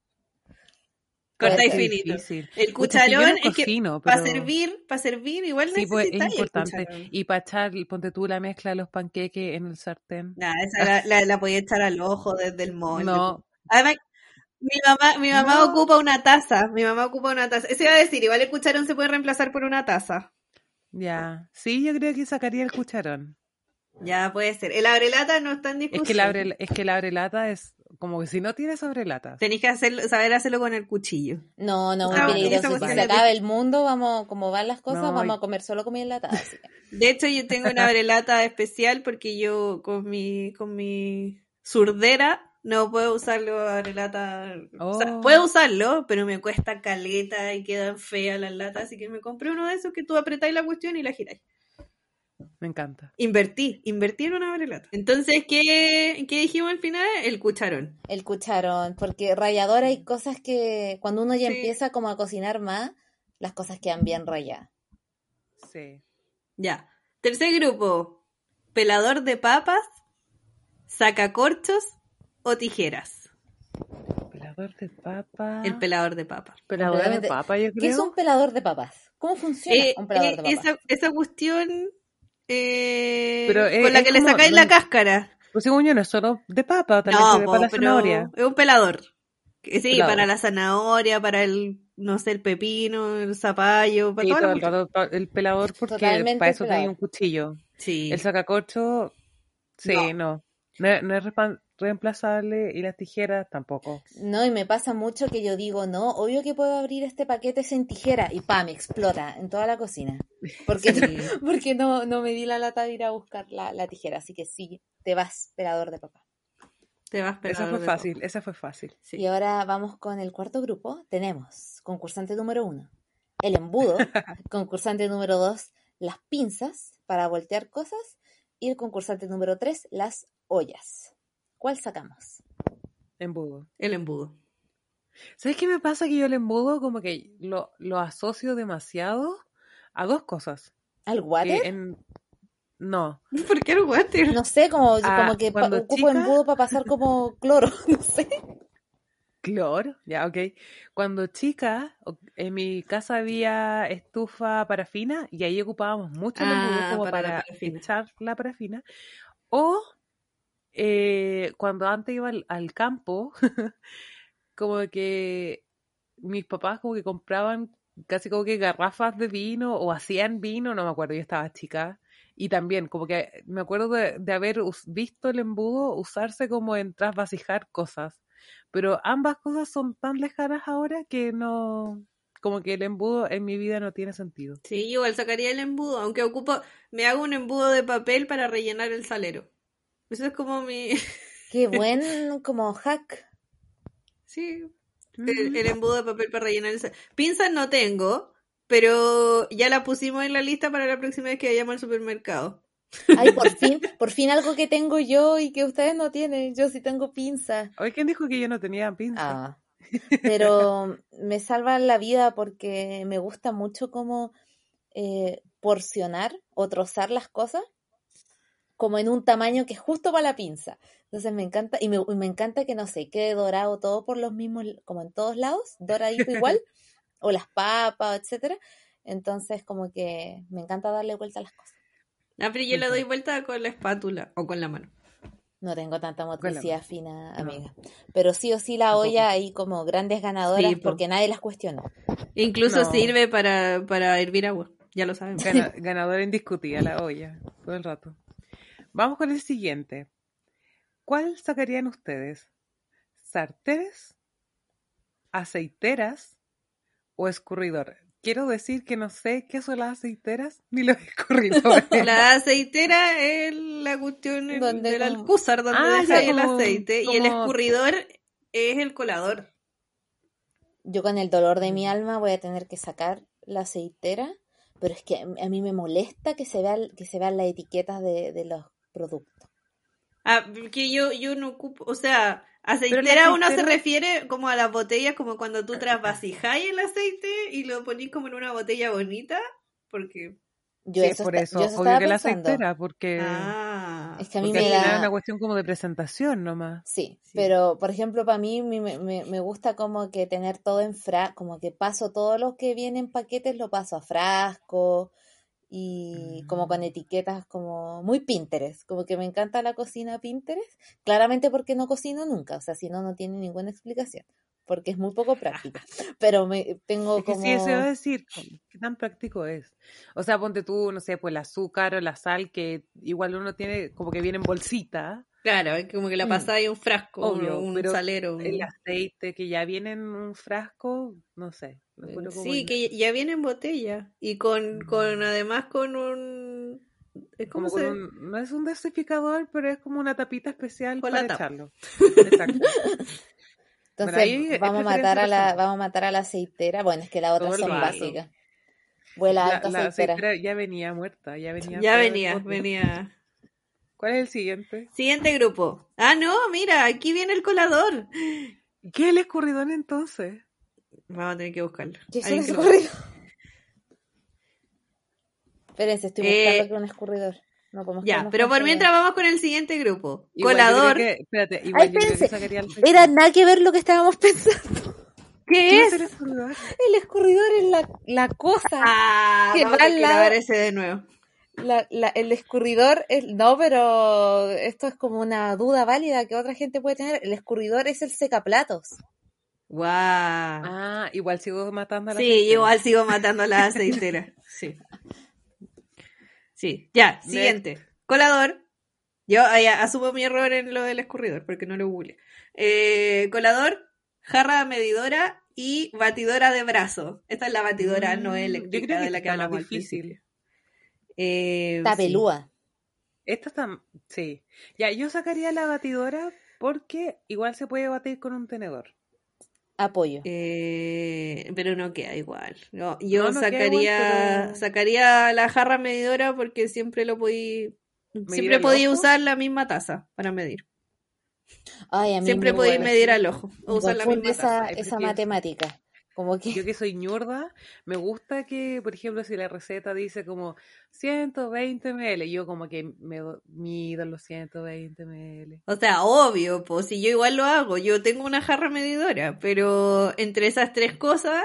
Corta y finito. El cucharón es, que para servir, para servir igual sí, pues, es importante. Y para echar, ponte tú la mezcla de los panqueques en el sartén. Nah, esa la, la, podía echar al ojo desde el molde. No. Además, mi mamá, mi mamá ocupa una taza. Mi mamá ocupa una taza. Eso iba a decir, igual el cucharón se puede reemplazar por una taza. Ya. Sí, yo creo que sacaría el cucharón. Ya puede ser. El abrelata no está en discusión. Es que el, abre, es que el abrelata es como que si no tienes abrelata. Tenéis que saber hacerlo con el cuchillo. No, no, muy peligroso. Si se acaba el mundo, vamos, como van las cosas, vamos a comer solo comida enlatada. De hecho, yo tengo una abrelata especial porque yo con mi, con mi surdera no puedo usarlo abrelata. Oh. puedo usarlo, pero me cuesta caleta y quedan feas las latas, así que me compré uno de esos que tú apretáis la cuestión y la giráis. Me encanta. Invertí, invertí en una abrelata. Entonces, ¿qué, ¿qué, dijimos al final? El cucharón. El cucharón, porque rallador hay cosas que cuando uno ya empieza como a cocinar más, las cosas quedan bien rayadas. Sí. Ya. Tercer grupo, pelador de papas, sacacorchos o tijeras. Pelador de papas. El pelador de papas. Pelador de papas, yo creo. ¿Qué es un pelador de papas? ¿Cómo funciona eh, un pelador de papas? Esa, esa cuestión eh, con la que le sacáis la cáscara. Pues según yo no es solo de papa, también no, para la zanahoria. Es un pelador. Sí, para la zanahoria, para el, no sé, el pepino, el zapallo, para todo, el, pelador porque para eso tiene un cuchillo. Sí. El sacacorcho, sí, no. No, no, es reemplazable y las tijeras tampoco. No, y me pasa mucho que yo digo, no, obvio que puedo abrir este paquete sin tijera y ¡pam! explota en toda la cocina. Porque, porque no, no me di la lata de ir a buscar la, tijera, así que sí, te vas, pelador de papá. Te vas, pelador Esa fue fácil, esa fue fácil. Y ahora vamos con el cuarto grupo. Tenemos concursante número uno, el embudo, concursante número dos, las pinzas para voltear cosas y el concursante número tres, las ollas. ¿Cuál sacamos? Embudo. El embudo. ¿Sabes qué me pasa? Que yo el embudo como que lo, asocio demasiado a dos cosas. ¿Al water? No. ¿Por qué el water? No sé, como, ah, como que ocupo embudo para pasar como cloro, no sé. Cloro, ya, ok. Cuando chica, en mi casa había estufa parafina y ahí ocupábamos mucho el embudo ah, como para, para echar la parafina. O eh, cuando antes iba al, campo, como que mis papás como que compraban casi como que garrafas de vino o hacían vino, no me acuerdo, yo estaba chica. Y también, como que me acuerdo de, haber visto el embudo usarse como en trasvasijar cosas. Pero ambas cosas son tan lejanas ahora que no, como que el embudo en mi vida no tiene sentido. Sí, igual sacaría el embudo, aunque ocupo, me hago un embudo de papel para rellenar el salero. Eso es como mi... Qué buen como hack. Sí, el, embudo de papel para rellenar el... Pinzas no tengo, pero ya la pusimos en la lista para la próxima vez que vayamos al supermercado. Ay, por fin, por fin algo que tengo yo y que ustedes no tienen. Yo sí tengo pinza. Hoy quién dijo que yo no tenía pinza. Ah, pero me salvan la vida porque me gusta mucho como eh, porcionar o trozar las cosas como en un tamaño que es justo para la pinza. Entonces me encanta, y me, me encanta que no sé, quede dorado todo por los mismos, como en todos lados, doradito igual, o las papas, etcétera. Entonces, como que me encanta darle vuelta a las cosas. Ah, pero yo le doy vuelta con la espátula o con la mano. No tengo tanta motricidad fina, amiga. Pero sí o sí la olla hay como grandes ganadoras porque nadie las cuestionó. Incluso sirve para, para hervir agua, ya lo saben. ganadora indiscutida la olla, todo el rato. Vamos con el siguiente. ¿Cuál sacarían ustedes? ¿Sartenes? ¿Aceiteras? ¿O escurridor? quiero decir que no sé qué son las aceiteras ni los escurridores. la aceitera es la cuestión del alcúzar donde ah, deja el aceite y el escurridor es el colador. Yo con el dolor de mi alma voy a tener que sacar la aceitera, pero es que a mí me molesta que se vean, que se vean las etiquetas de, de los productos. Ah, que yo, yo no ocupo, o sea, Aceitera, uno se refiere como a las botellas, como cuando tú trasvasijáis el aceite y lo ponís como en una botella bonita, porque... Yo sí, por eso, yo obvio que la aceitera, porque... Ah, es que a mí me da... una cuestión como de presentación nomás. Sí, pero por ejemplo, para mí me, me, me, gusta como que tener todo en frasco, como que paso todo lo que viene en paquetes, lo paso a frasco, y como con mm. etiquetas como muy Pinterest, como que me encanta la cocina Pinterest, claramente porque no cocino nunca, o sea, si no, no tiene ninguna explicación, porque es muy poco práctica, pero me tengo como... Sí, eso iba a decir, ¿qué tan práctico es? O sea, ponte tú, no sé, pues el azúcar o la sal, que igual uno tiene como que viene en bolsita, Claro, es como que la mm. pasáis un frasco, Obvio, un salero. El aceite que ya viene en un frasco, no sé. sí, que ya viene en botella. Y con, con mm. además con un. como no es un desificador, pero es como una tapita especial para echarlo. Exacto. Entonces vamos a matar a la, vamos a matar a la aceitera. Bueno, es que las otras son básicas. Vuela alta la, aceitera. ya venía muerta, ya venía. Ya venía, venía. ¿Cuál es el siguiente? Siguiente grupo. Ah, no, mira, aquí viene el colador. ¿Qué es el escurridón entonces? Vamos a tener que buscarlo. ¿Qué es un escurridor? Espérense, estoy buscando eh, un escurridor. No ya, pero por mientras vamos con el siguiente grupo. colador. espérate, igual Era nada que ver lo que estábamos pensando. ¿Qué, es? el escurridor? El escurridor es la, la cosa ah, que va al lado. ese de nuevo la, la, el escurridor, es, no, pero esto es como una duda válida que otra gente puede tener. El escurridor es el secaplatos. Wow. Ah, igual sigo matando a la Sí, igual sigo matando a la aceitera. sí. Sí, ya, siguiente. Colador. Yo asumo mi error en lo del escurridor, porque no lo google. Eh, colador, jarra medidora y batidora de brazo. Esta es la batidora no mm, eléctrica de la que hablamos difícil. Eh, Tapelúa. Esta está, sí. Ya, yo sacaría la batidora porque igual se puede batir con un tenedor. Apoyo. Eh, pero no queda igual. No, yo sacaría, sacaría la jarra medidora porque siempre lo podí, siempre podía usar la misma taza para medir. siempre podéis medir al ojo. usar la misma esa, esa matemática. Yo que soy ñurda, me gusta que, por ejemplo, si la receta dice como 120 ml, yo como que me mido los 120 ml. O sea, obvio, pues si yo igual lo hago, yo tengo una jarra medidora, pero entre esas tres cosas,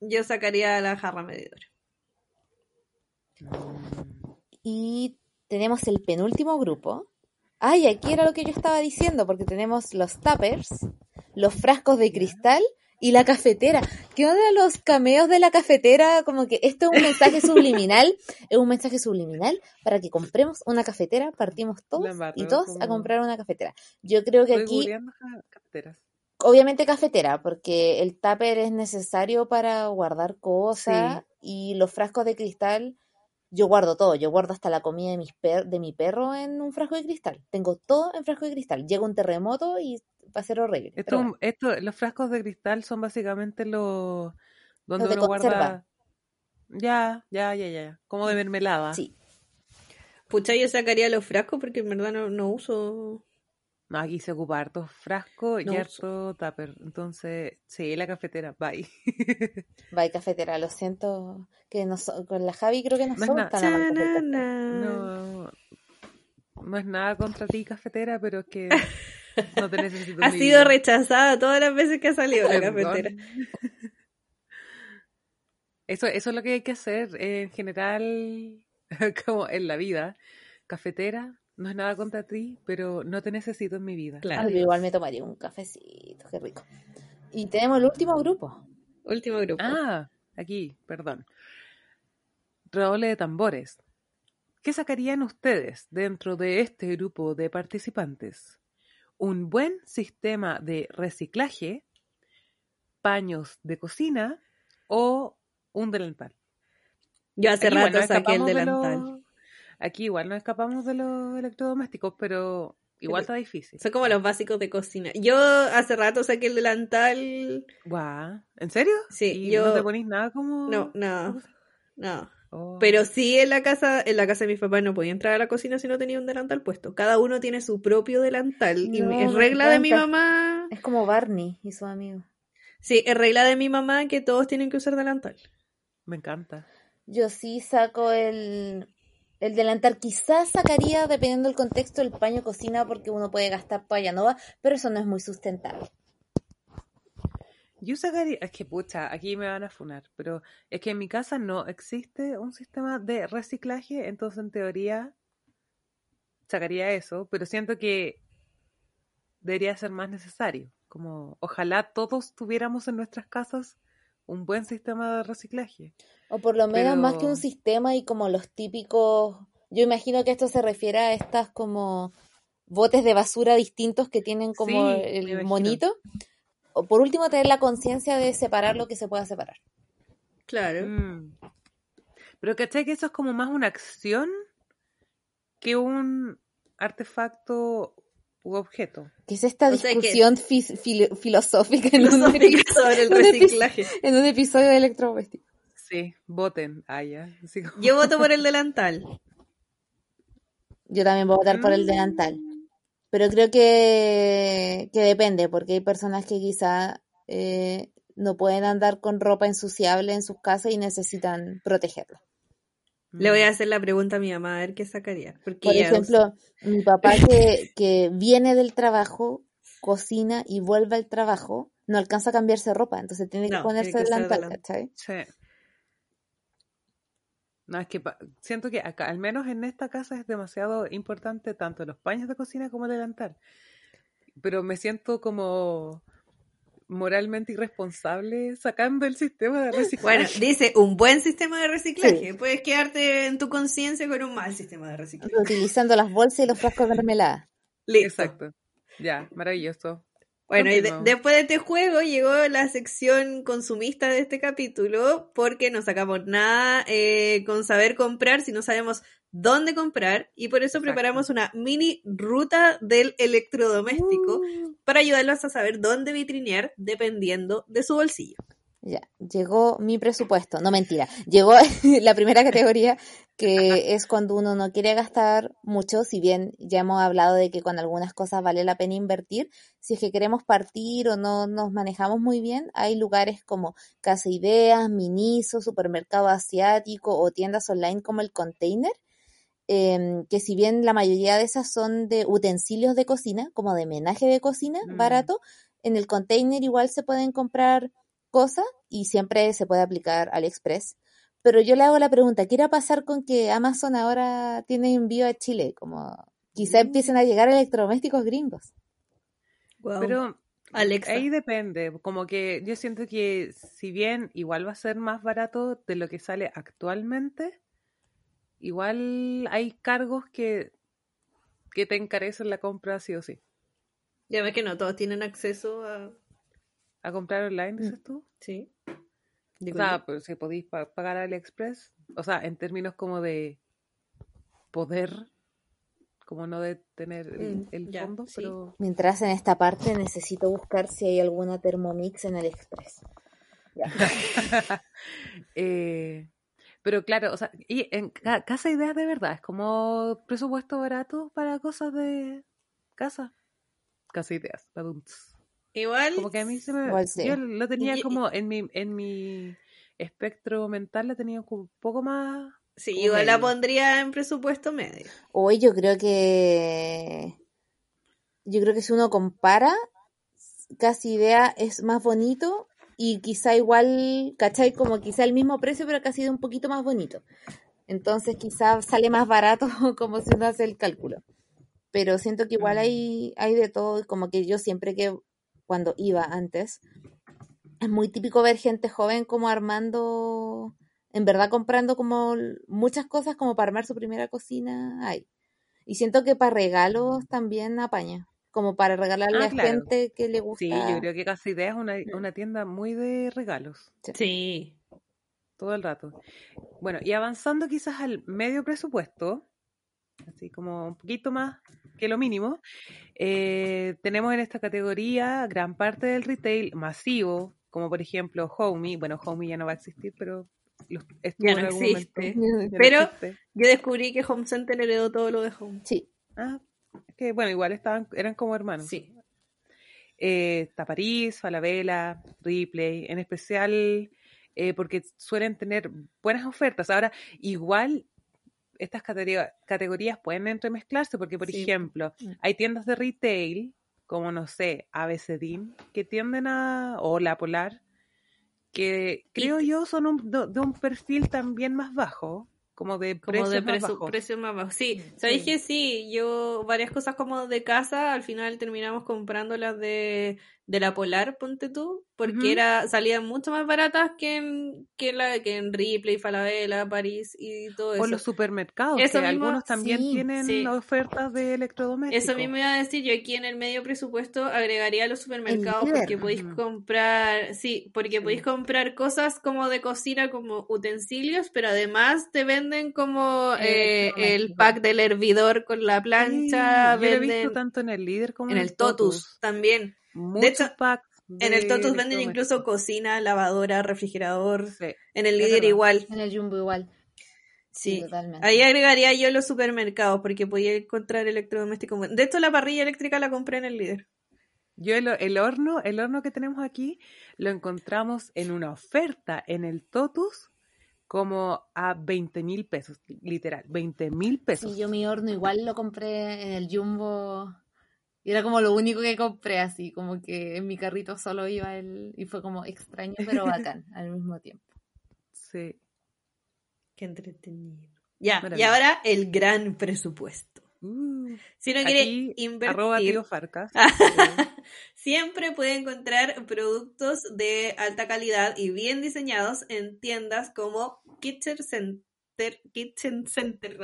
yo sacaría la jarra medidora. Y tenemos el penúltimo grupo. Ay, aquí era lo que yo estaba diciendo, porque tenemos los tuppers, los frascos de cristal y la cafetera. ¿Qué onda los cameos de la cafetera? Como que esto es un mensaje subliminal, es un mensaje subliminal para que compremos una cafetera, partimos todos y todos a comprar una cafetera. Yo creo que aquí... Obviamente cafetera, porque el tupper es necesario para guardar cosas y los frascos de cristal, yo guardo todo, yo guardo hasta la comida de, mis de mi perro en un frasco de cristal. Tengo todo en frasco de cristal. Llega un terremoto y va a ser horrible. Esto, esto, los frascos de cristal son básicamente los donde uno guarda. Ya, ya, ya, ya. Como de mermelada. Sí. Pucha, yo sacaría los frascos porque en verdad no, no uso. No, aquí se ocupa harto frasco y harto tupper. Entonces, sí, la cafetera, bye. bye, cafetera. Lo siento que no con la Javi creo que no, no somos tan No, no es nada contra ti, cafetera, pero es que no te necesito. ha sido rechazada todas las veces que ha salido la cafetera. Eso, eso es lo que hay que hacer en general, como en la vida. Cafetera, no es nada contra ti, pero no te necesito en mi vida. Claro. igual me tomaría un cafecito, qué rico. Y tenemos el último grupo. Último grupo. Ah, aquí, perdón. Roble de tambores. ¿Qué sacarían ustedes dentro de este grupo de participantes? Un buen sistema de reciclaje, paños de cocina o un delantal. Yo hace rato saqué el delantal. Aquí igual no escapamos de los electrodomésticos, pero igual está difícil. Son como los básicos de cocina. Yo hace rato saqué el delantal. Guau. ¿En serio? Sí. yo... ¿No te ponís nada como.? No, no. No. Oh. Pero sí en la casa, en la casa de mis papás no podía entrar a la cocina si no tenía un delantal puesto. Cada uno tiene su propio delantal. y es regla de mi mamá. Es como Barney y su amigo. Sí, es regla de mi mamá que todos tienen que usar delantal. Me encanta. Yo sí saco el, el delantal quizás sacaría, dependiendo del contexto, el paño cocina porque uno puede gastar toalla nova, pero eso no es muy sustentable. Yo sacaría, es que pucha, aquí me van a funar, pero es que en mi casa no existe un sistema de reciclaje, entonces en teoría sacaría eso, pero siento que debería ser más necesario. Como ojalá todos tuviéramos en nuestras casas un buen sistema de reciclaje. O por lo menos más que un sistema y como los típicos, yo imagino que esto se refiere a estas como botes de basura distintos que tienen como el monito. O por último tener la conciencia de separar lo que se pueda separar. Claro. Mm. Pero ¿cachai que eso es como más una acción que un artefacto u objeto. ¿Qué es esta discusión filosófica, en, un sobre el reciclaje? en un episodio de Electrodoméstico. Sí, voten. Ah, Yo voto por el delantal. Yo también voy a votar por el mm. delantal. Pero creo que, que depende, porque hay personas que quizá eh, no pueden andar con ropa ensuciable en sus casas y necesitan protegerlo. Le voy a mm. hacer la pregunta a mi mamá a ver qué sacaría. Por ejemplo, mi papá que, que viene del trabajo, cocina y vuelve al trabajo, no alcanza a cambiarse ropa, entonces tiene que ponerse delantal, ¿cachai? Sí. No, es que siento que acá, al menos en esta casa, es demasiado importante tanto los paños de cocina como el delantal. Pero me siento como moralmente irresponsable sacando el sistema de reciclaje. Bueno, dice un buen sistema de reciclaje. Puedes quedarte en tu conciencia con un mal sistema de reciclaje. Utilizando las bolsas y los frascos de mermelada. Exacto. Ya, maravilloso. Bueno, y después de este juego llegó la sección consumista de este capítulo, porque no sacamos nada eh, con saber comprar si no sabemos dónde comprar, y por eso preparamos una mini ruta del electrodoméstico uh. para ayudarlos a saber dónde vitrinear dependiendo de su bolsillo. Ya, llegó mi presupuesto, no mentira, llegó la primera categoría que es cuando uno no quiere gastar mucho, si bien ya hemos hablado de que con algunas cosas vale la pena invertir, si es que queremos partir o no nos manejamos muy bien, hay lugares como Casa Ideas, Miniso, Supermercado Asiático o tiendas online como el Container, em, que si bien la mayoría de esas son de utensilios de cocina, como de menaje de cocina, mm. barato, en el Container igual se pueden comprar cosa y siempre se puede aplicar AliExpress. Pero yo le hago la pregunta, ¿qué irá a pasar con que Amazon ahora tiene envío a Chile? Como quizá mm. empiecen a llegar electrodomésticos gringos. Pero ahí depende, como que yo siento que si bien igual va a ser más barato de lo que sale actualmente, igual hay cargos que, que te encarecen la compra sí o sí. Ya ves que no todos tienen acceso a ¿A comprar online, dices mm. tú? Sí. o sea, pues si podéis pagar AliExpress, o sea, en términos como de poder, como no de tener el, mm, fondo, pero... Mientras en esta parte necesito buscar si hay alguna Thermomix en AliExpress. eh, Pero claro, o sea, y en casa idea de verdad, es como presupuesto barato para cosas de casa. Casa ideas, adultos. Igual. Como que a mí se me. Yo lo tenía como en mi, en mi espectro mental, la tenía un poco más. Sí, igual la pondría en presupuesto medio. Hoy yo creo que. Yo creo que si uno compara, casi idea es más bonito y quizá igual, ¿cachai? Como quizá el mismo precio, pero casi de un poquito más bonito. Entonces quizá sale más barato como si uno hace el cálculo. Pero siento que igual mm. hay, hay de todo, como que yo siempre que cuando iba antes, es muy típico ver gente joven como armando, en verdad comprando como muchas cosas como para armar su primera cocina. Hay. Y siento que para regalos también apaña, como para regalarle ah, a gente que le gusta. Sí, yo creo que Casi Idea es una, una tienda muy de regalos. Sí. Todo el rato. Bueno, y avanzando quizás al medio presupuesto, así como un poquito más que lo mínimo, eh, tenemos en esta categoría gran parte del retail masivo, como por ejemplo Homey. Bueno, Homey ya no va a existir, pero ya no existe. pero yo descubrí que Home Center heredó todo lo de Home. Sí. Ah, que bueno, igual estaban, eran como hermanos. Sí. Eh, está París, Falabella, Ripley, en especial eh, porque suelen tener buenas ofertas. Ahora, igual estas categorías pueden entremezclarse porque, por ejemplo, mm. hay tiendas de retail, como no sé, ABCDIN, que tienden a, o La Polar, que creo yo son de un perfil también más bajo, como de precio más bajo. precio más bajo. Sí, sabéis que sí, yo varias cosas como de casa, al final terminamos comprando las de de la Polar, ponte tú, porque era salían mucho más baratas que en, que la, que en Ripley, Falabella, París y todo eso. O los supermercados, que algunos también tienen ofertas de electrodomésticos. Eso mismo iba a decir, yo aquí en el medio presupuesto agregaría los supermercados porque podéis comprar, sí, porque podéis comprar cosas como de cocina, como utensilios, pero además te venden como eh, el pack del hervidor con la plancha. yo he visto tanto en el líder como en, el Totus. también de hecho, en el Totus venden incluso cocina, lavadora, refrigerador. en el líder igual. En el Jumbo igual. Sí, ahí agregaría yo los supermercados porque podía encontrar electrodomésticos. De hecho, la parrilla eléctrica la compré en el líder. Yo el, horno, el horno que tenemos aquí, lo encontramos en una oferta en el Totus como a 20 mil pesos, literal, 20 mil pesos. Sí, yo mi horno igual lo compré en el Jumbo y era como lo único que compré así, como que en mi carrito solo iba el... Y fue como extraño pero bacán al mismo tiempo. Sí. Qué entretenido. Ya, y ahora el gran presupuesto. Uh, si no quiere invertir, Farcas. siempre puede encontrar productos de alta calidad y bien diseñados en tiendas como Kitchen Center. Kitchen Center.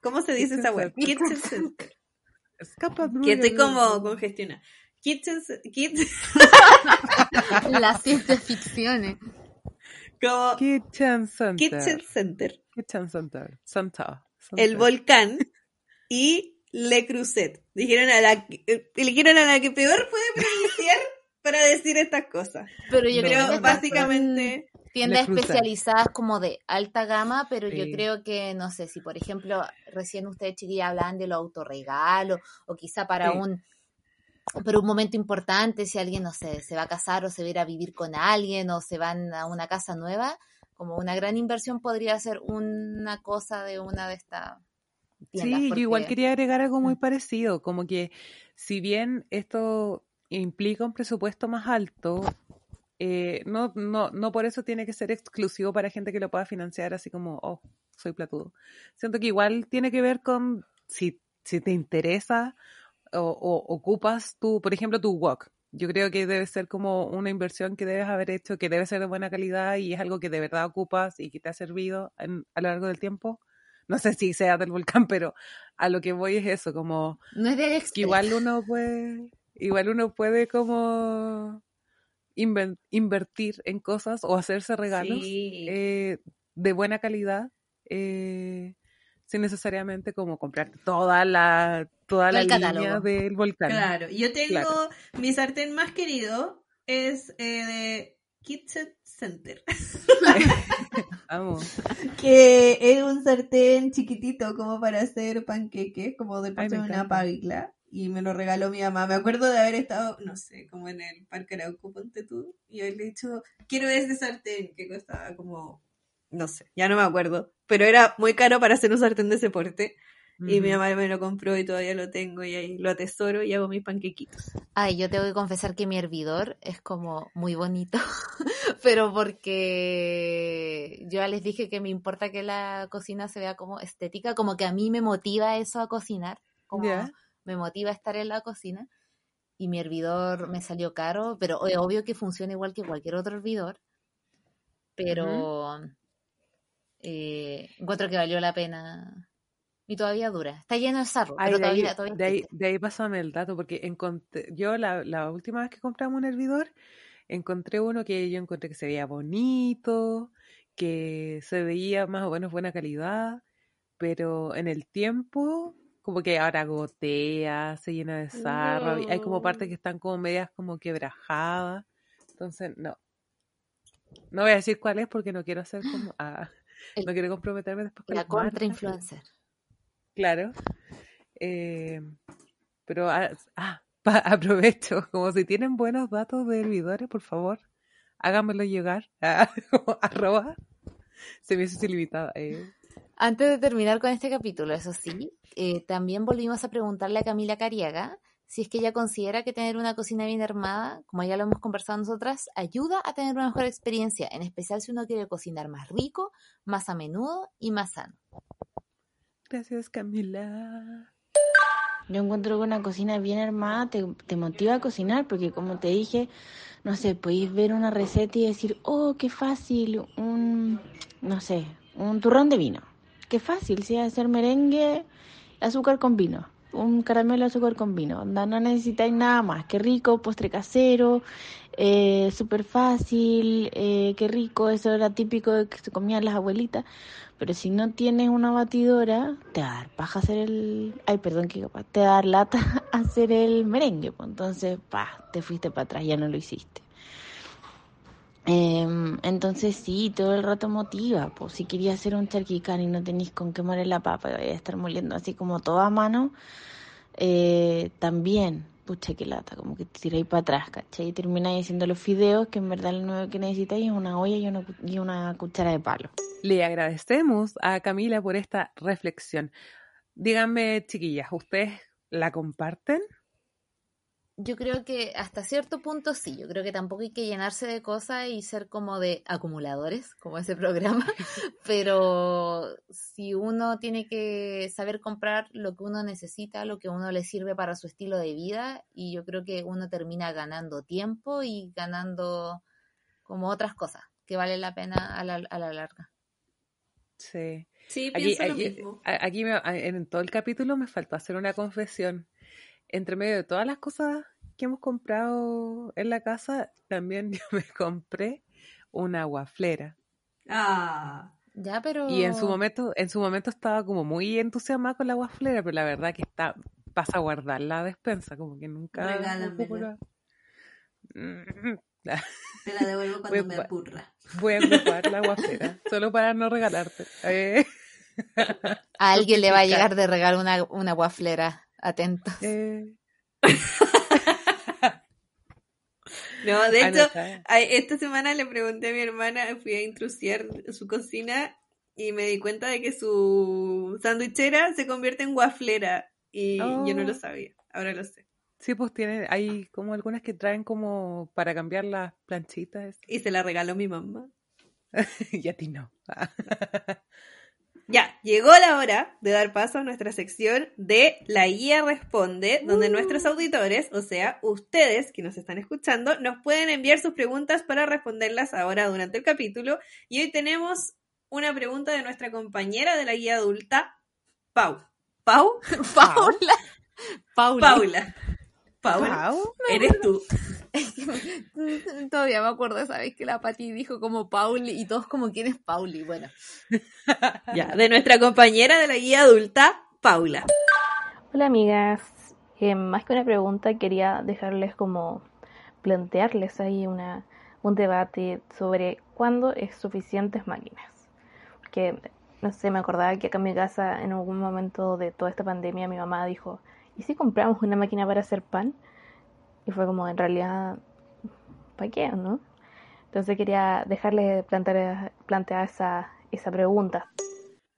¿Cómo se dice esa web? Kitchen Center. Escapa, Que estoy como congestionada. Kitchen, kitchen. La ciencia ficción. Como Kitchen Center. Kitchen Center. Kitchen Center. Santa. El volcán y Le Creuset. Dijeron a la, eligieron a la que peor puede pronunciar para decir estas cosas. Pero yo creo que básicamente tiendas especializadas como de alta gama, pero yo creo que, no sé, si por ejemplo, recién ustedes chiquillas hablan de los autorregalos, o quizá para un pero un momento importante, si alguien, no sé, se va a casar o se va a ir a vivir con alguien o se van a una casa nueva, como una gran inversión podría ser una cosa de una de estas tiendas. Sí, yo igual quería agregar algo muy mm. parecido, como que si bien esto implica un presupuesto más alto, eh, no, no, no por eso tiene que ser exclusivo para gente que lo pueda financiar así como, oh, soy platudo. Siento que igual tiene que ver con si, si te interesa o, ocupas tu, por ejemplo, tu walk. Yo creo que debe ser como una inversión que debes haber hecho, que debe ser de buena calidad y es algo que de verdad ocupas y que te ha servido a lo largo del tiempo. No sé si sea del volcán, pero a lo que voy es eso, como no es de que igual uno puede, igual uno puede como invertir en cosas o hacerse regalos eh, de buena calidad eh, sin necesariamente como comprar toda la toda la línea del volcán. Claro, yo tengo mi sartén más querido es eh, de Kitchen Center. Que es un sartén chiquitito como para hacer panqueques, como de de una pagla. Y me lo regaló mi mamá. Me acuerdo de haber estado, no sé, como en el Parque Arauco, ponte tú. Y haberle dicho, quiero ese sartén, que costaba como, no sé, ya no me acuerdo. Pero era muy caro para hacer un sartén de ese porte. Y mi mamá me lo compró y todavía lo tengo y ahí lo atesoro y hago mis panquequitos. Ay, yo tengo que confesar que mi hervidor es como muy bonito, pero porque yo ya les dije que me importa que la cocina se vea como estética, como que a mí me motiva eso a cocinar, como me motiva a estar en la cocina. Y mi hervidor me salió caro, pero es obvio que funciona igual que cualquier otro hervidor. Pero eh, encuentro que valió la pena y todavía dura. Está lleno de sarro, pero todavía, todavía de, ahí, de ahí pásame el dato, porque encontré, yo la, la última vez que compramos un hervidor, encontré uno que yo encontré que se veía bonito, que se veía más o menos buena calidad, pero en el tiempo como que ahora gotea, se llena de sarro, hay como partes que están como medias como quebrajadas, entonces no. No voy a decir cuál es porque no quiero hacer como... Ah, no quiero comprometerme después con la contra influencer. Claro. Eh, pero, ah, ah aprovecho, como si tienen buenos datos de hervidores, por favor, háganmelo llegar. a arroba. Se me hizo ilimitada. Eh. Antes de terminar con este capítulo, eso sí, eh, también volvimos a preguntarle a Camila Cariaga si es que ella considera que tener una cocina bien armada, como ya lo hemos conversado nosotras, ayuda a tener una mejor experiencia, en especial si uno quiere cocinar más rico, más a menudo y más sano. Gracias, Camila. Yo encuentro que una cocina bien armada te, motiva a cocinar, porque como te dije, no sé, podéis ver una receta y decir, oh, qué fácil, un, no sé, un turrón de vino. Qué fácil, si hacer merengue, azúcar con vino, un caramelo azúcar con vino. No, no necesitáis nada más, qué rico, postre casero, eh, súper fácil, eh, qué rico, eso era típico de que se comían las abuelitas. Pero si no tienes una batidora, te va a dar paja hacer el... Ay, perdón, que capaz, te va a dar lata hacer el merengue. Pues entonces, pa, te fuiste para atrás, ya no lo hiciste. Em, entonces sí, todo el rato motiva. Pues si querías hacer un charquicán y no tenéis con qué moler la papa y vais a estar moliendo así como toda mano, eh, también pucha que lata, como que te tiráis para atrás, ¿cachai? Y termináis haciendo los fideos, que en verdad lo nuevo que necesitáis es una olla y una, y una cuchara de palo. Le agradecemos a Camila por esta reflexión. Díganme, chiquillas, ¿ustedes la comparten? Yo creo que hasta cierto punto sí, yo creo que tampoco hay que llenarse de cosas y ser como de acumuladores, como ese programa, pero si uno tiene que saber comprar lo que uno necesita, lo que uno le sirve para su estilo de vida, y yo creo que uno termina ganando tiempo y ganando como otras cosas que valen la pena a la, a la larga. Sí. Sí, pienso aquí, lo mismo. Aquí, en todo el capítulo me faltó hacer una confesión entre medio de todas las cosas que hemos comprado en la casa, también yo me compré una guaflera. Ah. Ya, pero. Y en su momento, en su momento estaba como muy entusiasmada con la guaflera, pero la verdad que está, pasa a guardar la despensa, como que nunca. Regálamela. Te la devuelvo cuando me apurra. Voy a ocupar la guaflera, solo para no regalarte. Eh. A alguien le va a llegar de regalar una, una guaflera. Atentos. Eh. no, de hecho, esta semana le pregunté a mi hermana, fui a intrusiar su cocina y me di cuenta de que su sandwichera se convierte en guaflera y yo no lo oh. sabía, ahora lo sé. Sí, pues tiene, hay como algunas que traen como para cambiar las planchitas. Y se la regaló mi mamá. y a ti no. Ya, llegó la hora de dar paso a nuestra sección de La Guía Responde, donde uh. nuestros auditores, o sea, ustedes que nos están escuchando, nos pueden enviar sus preguntas para responderlas ahora durante el capítulo. Y hoy tenemos una pregunta de nuestra compañera de la guía adulta, Pau. ¿Pau? Paula. Paula. Paula. Paula. Eres tú. Todavía me acuerdo, ¿sabes? Que la Pati dijo como Pauli y todos como quién es Pauli. Bueno. ya, de nuestra compañera de la guía adulta, Paula. Hola amigas. Eh, más que una pregunta, quería dejarles como plantearles ahí una, un debate sobre cuándo es suficientes máquinas. Porque, no sé, me acordaba que acá en mi casa, en algún momento de toda esta pandemia, mi mamá dijo, ¿y si compramos una máquina para hacer pan? Y fue como, en realidad, ¿para qué, no? Entonces quería dejarle plantear, plantear esa, esa pregunta.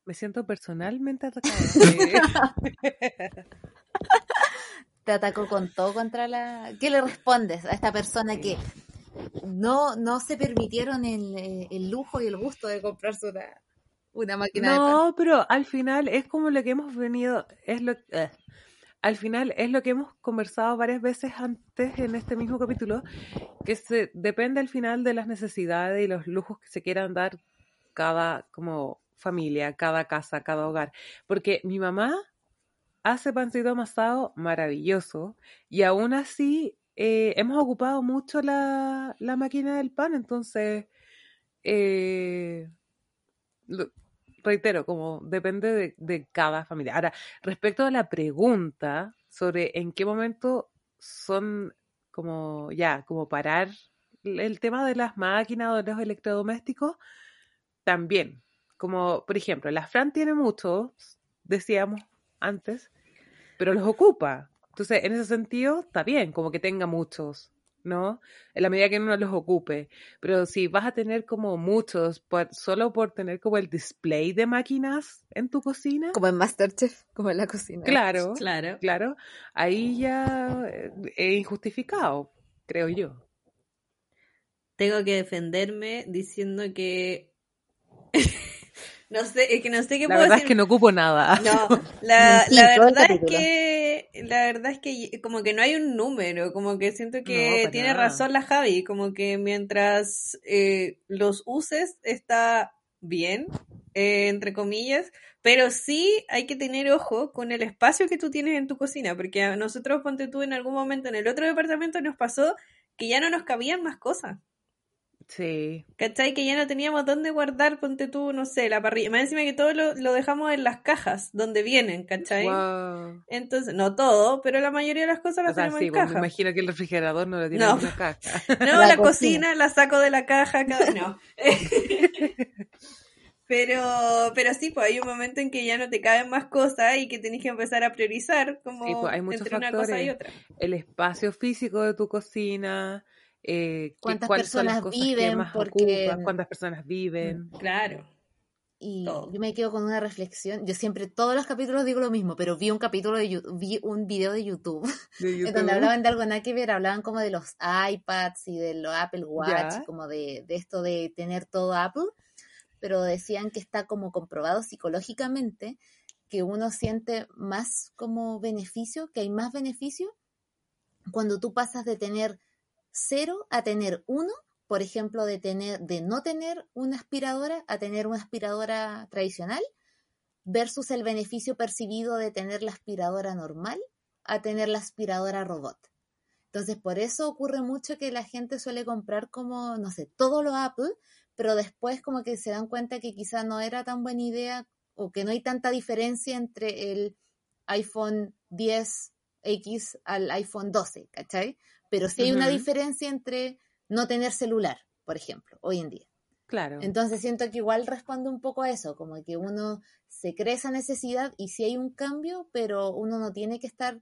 Me siento personalmente atacada. Te atacó con todo contra la... ¿Qué le respondes a esta persona que no, no se permitieron el, el lujo y el gusto de comprarse una, una máquina no, pero al final es como lo que hemos venido, es lo eh, al final es lo que hemos conversado varias veces antes en este mismo capítulo, que se depende al final de las necesidades y los lujos que se quieran dar cada como familia, cada casa, cada hogar. Porque mi mamá hace pancito amasado maravilloso y aún así eh, hemos ocupado mucho la, la, máquina del pan, entonces, eh, reitero, como depende de, cada familia. Ahora, respecto a la pregunta sobre en qué momento son como ya, como parar el tema de las máquinas o de los electrodomésticos, también, como por ejemplo, la Fran tiene muchos, decíamos antes, pero los ocupa. Entonces, en ese sentido, está bien, como que tenga muchos, ¿no? En la medida que uno los ocupe. Pero si vas a tener como muchos, solo por tener como el display de máquinas en tu cocina. Como en Masterchef, como en la cocina. Claro, claro. Claro. Ahí ya eh, es injustificado, creo yo. Tengo que defenderme diciendo que No sé, es que no sé qué la puedo verdad es que no ocupo nada. No, la, verdad es que la verdad es que como que no hay un número, como que siento que tiene razón la Javi, como que mientras eh, los uses está bien, eh, entre comillas, pero sí hay que tener ojo con el espacio que tú tienes en tu cocina, porque a nosotros, ponte tú, en algún momento en el otro departamento nos pasó que ya no nos cabían más cosas. Sí. ¿Cachai? Que ya no teníamos dónde guardar, ponte tú, no sé, la parrilla. Más encima que todo lo, dejamos en las cajas donde vienen, ¿cachai? Entonces, no todo, pero la mayoría de las cosas las tenemos en pues, cajas. Me imagino que el refrigerador no lo tiene en una caja. No, la, cocina. la saco de la caja, cada... no. pero, pero sí, pues hay un momento en que ya no te caben más cosas y que tenés que empezar a priorizar como pues, hay muchos entre una cosa y otra. El espacio físico de tu cocina, eh, cuántas personas viven, porque... cuántas personas viven. Claro. Y yo me quedo con una reflexión. Yo siempre, todos los capítulos digo lo mismo, pero vi un capítulo de vi un video de YouTube, ¿De donde hablaban de algo nada que ver, hablaban como de los iPads y de los Apple Watch, como de, de esto de tener todo Apple, pero decían que está como comprobado psicológicamente que uno siente más como beneficio, que hay más beneficio cuando tú pasas de tener cero a tener uno, por ejemplo, de, tener, de no tener una aspiradora a tener una aspiradora tradicional, versus el beneficio percibido de tener la aspiradora normal a tener la aspiradora robot. Entonces, por eso ocurre mucho que la gente suele comprar como, no sé, todo lo Apple, pero después como que se dan cuenta que quizá no era tan buena idea o que no hay tanta diferencia entre el iPhone 10X al iPhone 12, ¿cachai? Pero sí hay una diferencia entre no tener celular, por ejemplo, hoy en día. Claro. Entonces siento que igual responde un poco a eso, como que uno se cree esa necesidad y sí hay un cambio, pero uno no tiene que estar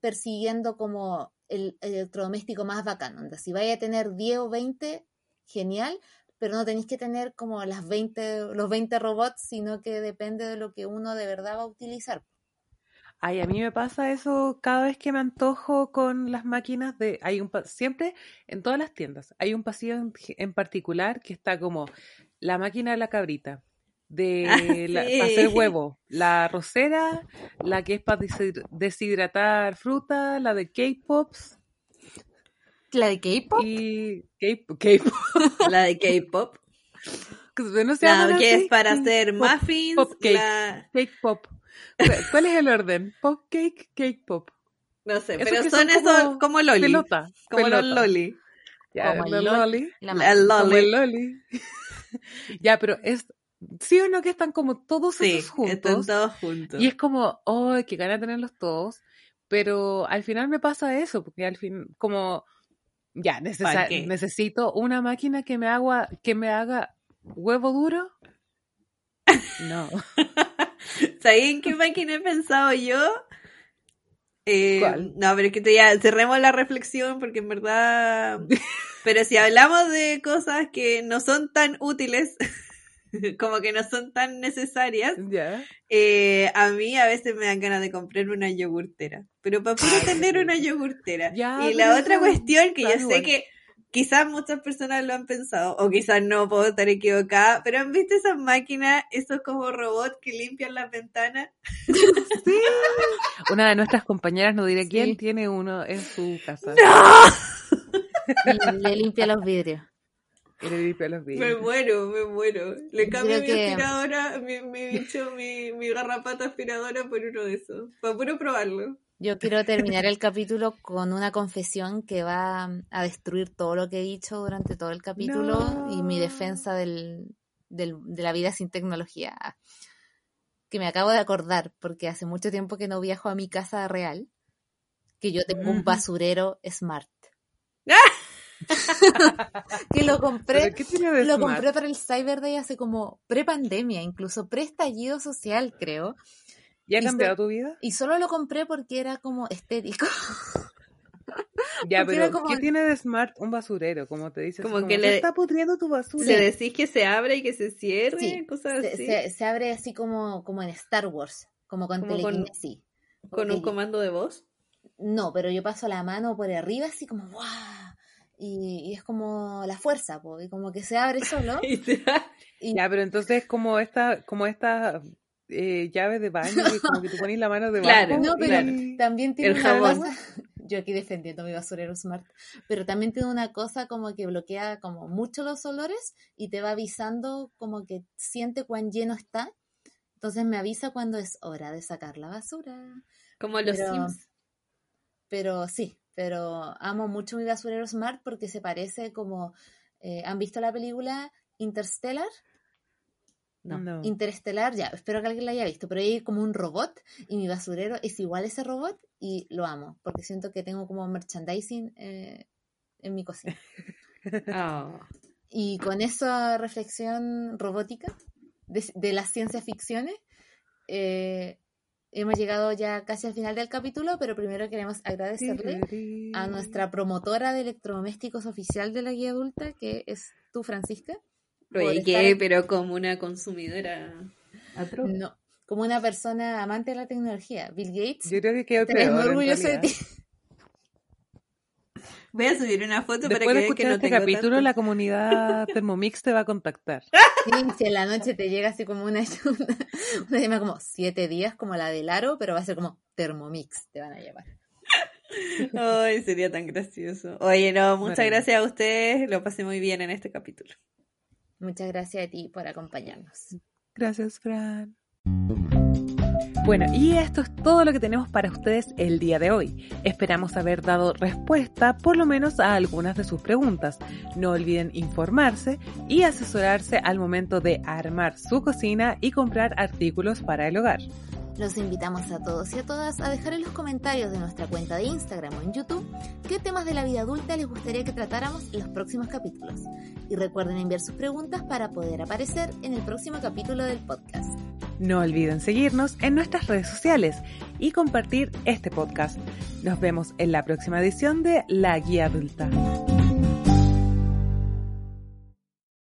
persiguiendo como el, electrodoméstico más bacano. Entonces, si vaya a tener 10 o 20, genial, pero no tenéis que tener como las 20, los 20 robots, sino que depende de lo que uno de verdad va a utilizar. Ay, a mí me pasa eso cada vez que me antojo con las máquinas de... Hay un siempre en todas las tiendas hay un pasillo en, particular que está como la máquina de la cabrita, de ah, para hacer huevo, la rosera, la que es para deshidratar fruta, la de K-Pops. ¿La de K-Pop? Y K-Pop. la de K-Pop. No la que es para hacer muffins. Pop cake. Cake pop. ¿Cuál es el orden? Pop cake, cake pop. No sé, pero son, esos como loli. Pelota. Como los loli. Ya, como el loli. el loli. el loli. ya, pero es sí o no que están como todos sí, esos juntos. Están todos juntos. Y es como, oh, qué ganas de tenerlos todos. Pero al final me pasa eso, porque al fin, como Ya, necesito una máquina que me, haga, que me haga huevo duro. No. ¿Sabes qué máquina he pensado yo? Eh, no, pero es que ya cerremos la reflexión porque en verdad. pero si hablamos de cosas que no son tan útiles, como que no son tan necesarias, eh, a mí a veces me dan ganas de comprar una yogurtera. Pero para poder tener una yogurtera. y la otra cuestión que yo sé que quizás muchas personas lo han pensado, o quizás no puedo estar equivocada, pero ¿han visto esas máquinas, esos como robots que limpian las ventanas? Sí. Una de nuestras compañeras, no diré quién, tiene uno en su casa. ¡No! le limpia los vidrios. Le limpia los vidrios. Me muero, me muero. Le cambio mi aspiradora, mi, mi bicho, mi, mi garrapata aspiradora por uno de esos. Para puro probarlo. Yo quiero terminar el capítulo con una confesión que va a destruir todo lo que he dicho durante todo el capítulo y mi defensa del, del, de la vida sin tecnología. Que me acabo de acordar, porque hace mucho tiempo que no viajo a mi casa real, que yo tengo un basurero smart. que lo compré, lo compré para el Cyber Day hace como pre-pandemia, incluso pre-estallido social, creo. ¿Y ha cambiado tu vida? Y solo lo compré porque era como estético. Ya, pero ¿qué tiene de smart un basurero? Como te dices, como, que le está pudriendo tu basura. Le decís que se abre y que se cierre, cosas así. Se, abre así como, como en Star Wars, como con telequinesis. Con, un comando de voz? No, pero yo paso la mano por arriba así como ¡guau! Y, es como la fuerza, y como que se abre solo. Ya, pero entonces como esta, como esta eh, llave de baño, que como que tú pones la mano debajo. Claro, no, pero también tiene una cosa, yo aquí defendiendo mi basurero smart, pero también tiene una cosa como que bloquea como mucho los olores y te va avisando como que siente cuán lleno está, entonces me avisa cuando es hora de sacar la basura. Como los Sims. Pero sí, pero amo mucho mi basurero smart porque se parece como, eh, ¿han visto la película Interstellar? No. Interestelar, ya, espero que alguien la haya visto, pero hay como un robot y mi basurero es igual a ese robot y lo amo, porque siento que tengo como merchandising eh, en mi cocina. Ah. Y con esa reflexión robótica de, las ciencias ficciones, eh, hemos llegado ya casi al final del capítulo, pero primero queremos agradecerle a nuestra promotora de electrodomésticos oficial de la guía adulta, que es tú, Francisca. Oye, Pero como una consumidora No, como una persona amante de la tecnología. Bill Gates. Yo creo que quedó peor. orgulloso de ti. Voy a subir una foto para que escuchar que no este capítulo, la comunidad Thermomix te va a contactar. Sí, si en la noche te llega así como una ayuda, una llama como siete días, como la del aro, pero va a ser como Thermomix, te van a llevar. Ay, sería tan gracioso. Oye, no, muchas gracias a ustedes, lo pasé muy bien en este capítulo. Muchas gracias a ti por acompañarnos. Gracias, Fran. Bueno, y esto es todo lo que tenemos para ustedes el día de hoy. Esperamos haber dado respuesta por lo menos a algunas de sus preguntas. No olviden informarse y asesorarse al momento de armar su cocina y comprar artículos para el hogar. Los invitamos a todos y a todas a dejar en los comentarios de nuestra cuenta de Instagram o en YouTube qué temas de la vida adulta les gustaría que tratáramos en los próximos capítulos. Y recuerden enviar sus preguntas para poder aparecer en el próximo capítulo del podcast. No olviden seguirnos en nuestras redes sociales y compartir este podcast. Nos vemos en la próxima edición de La Guía Adulta.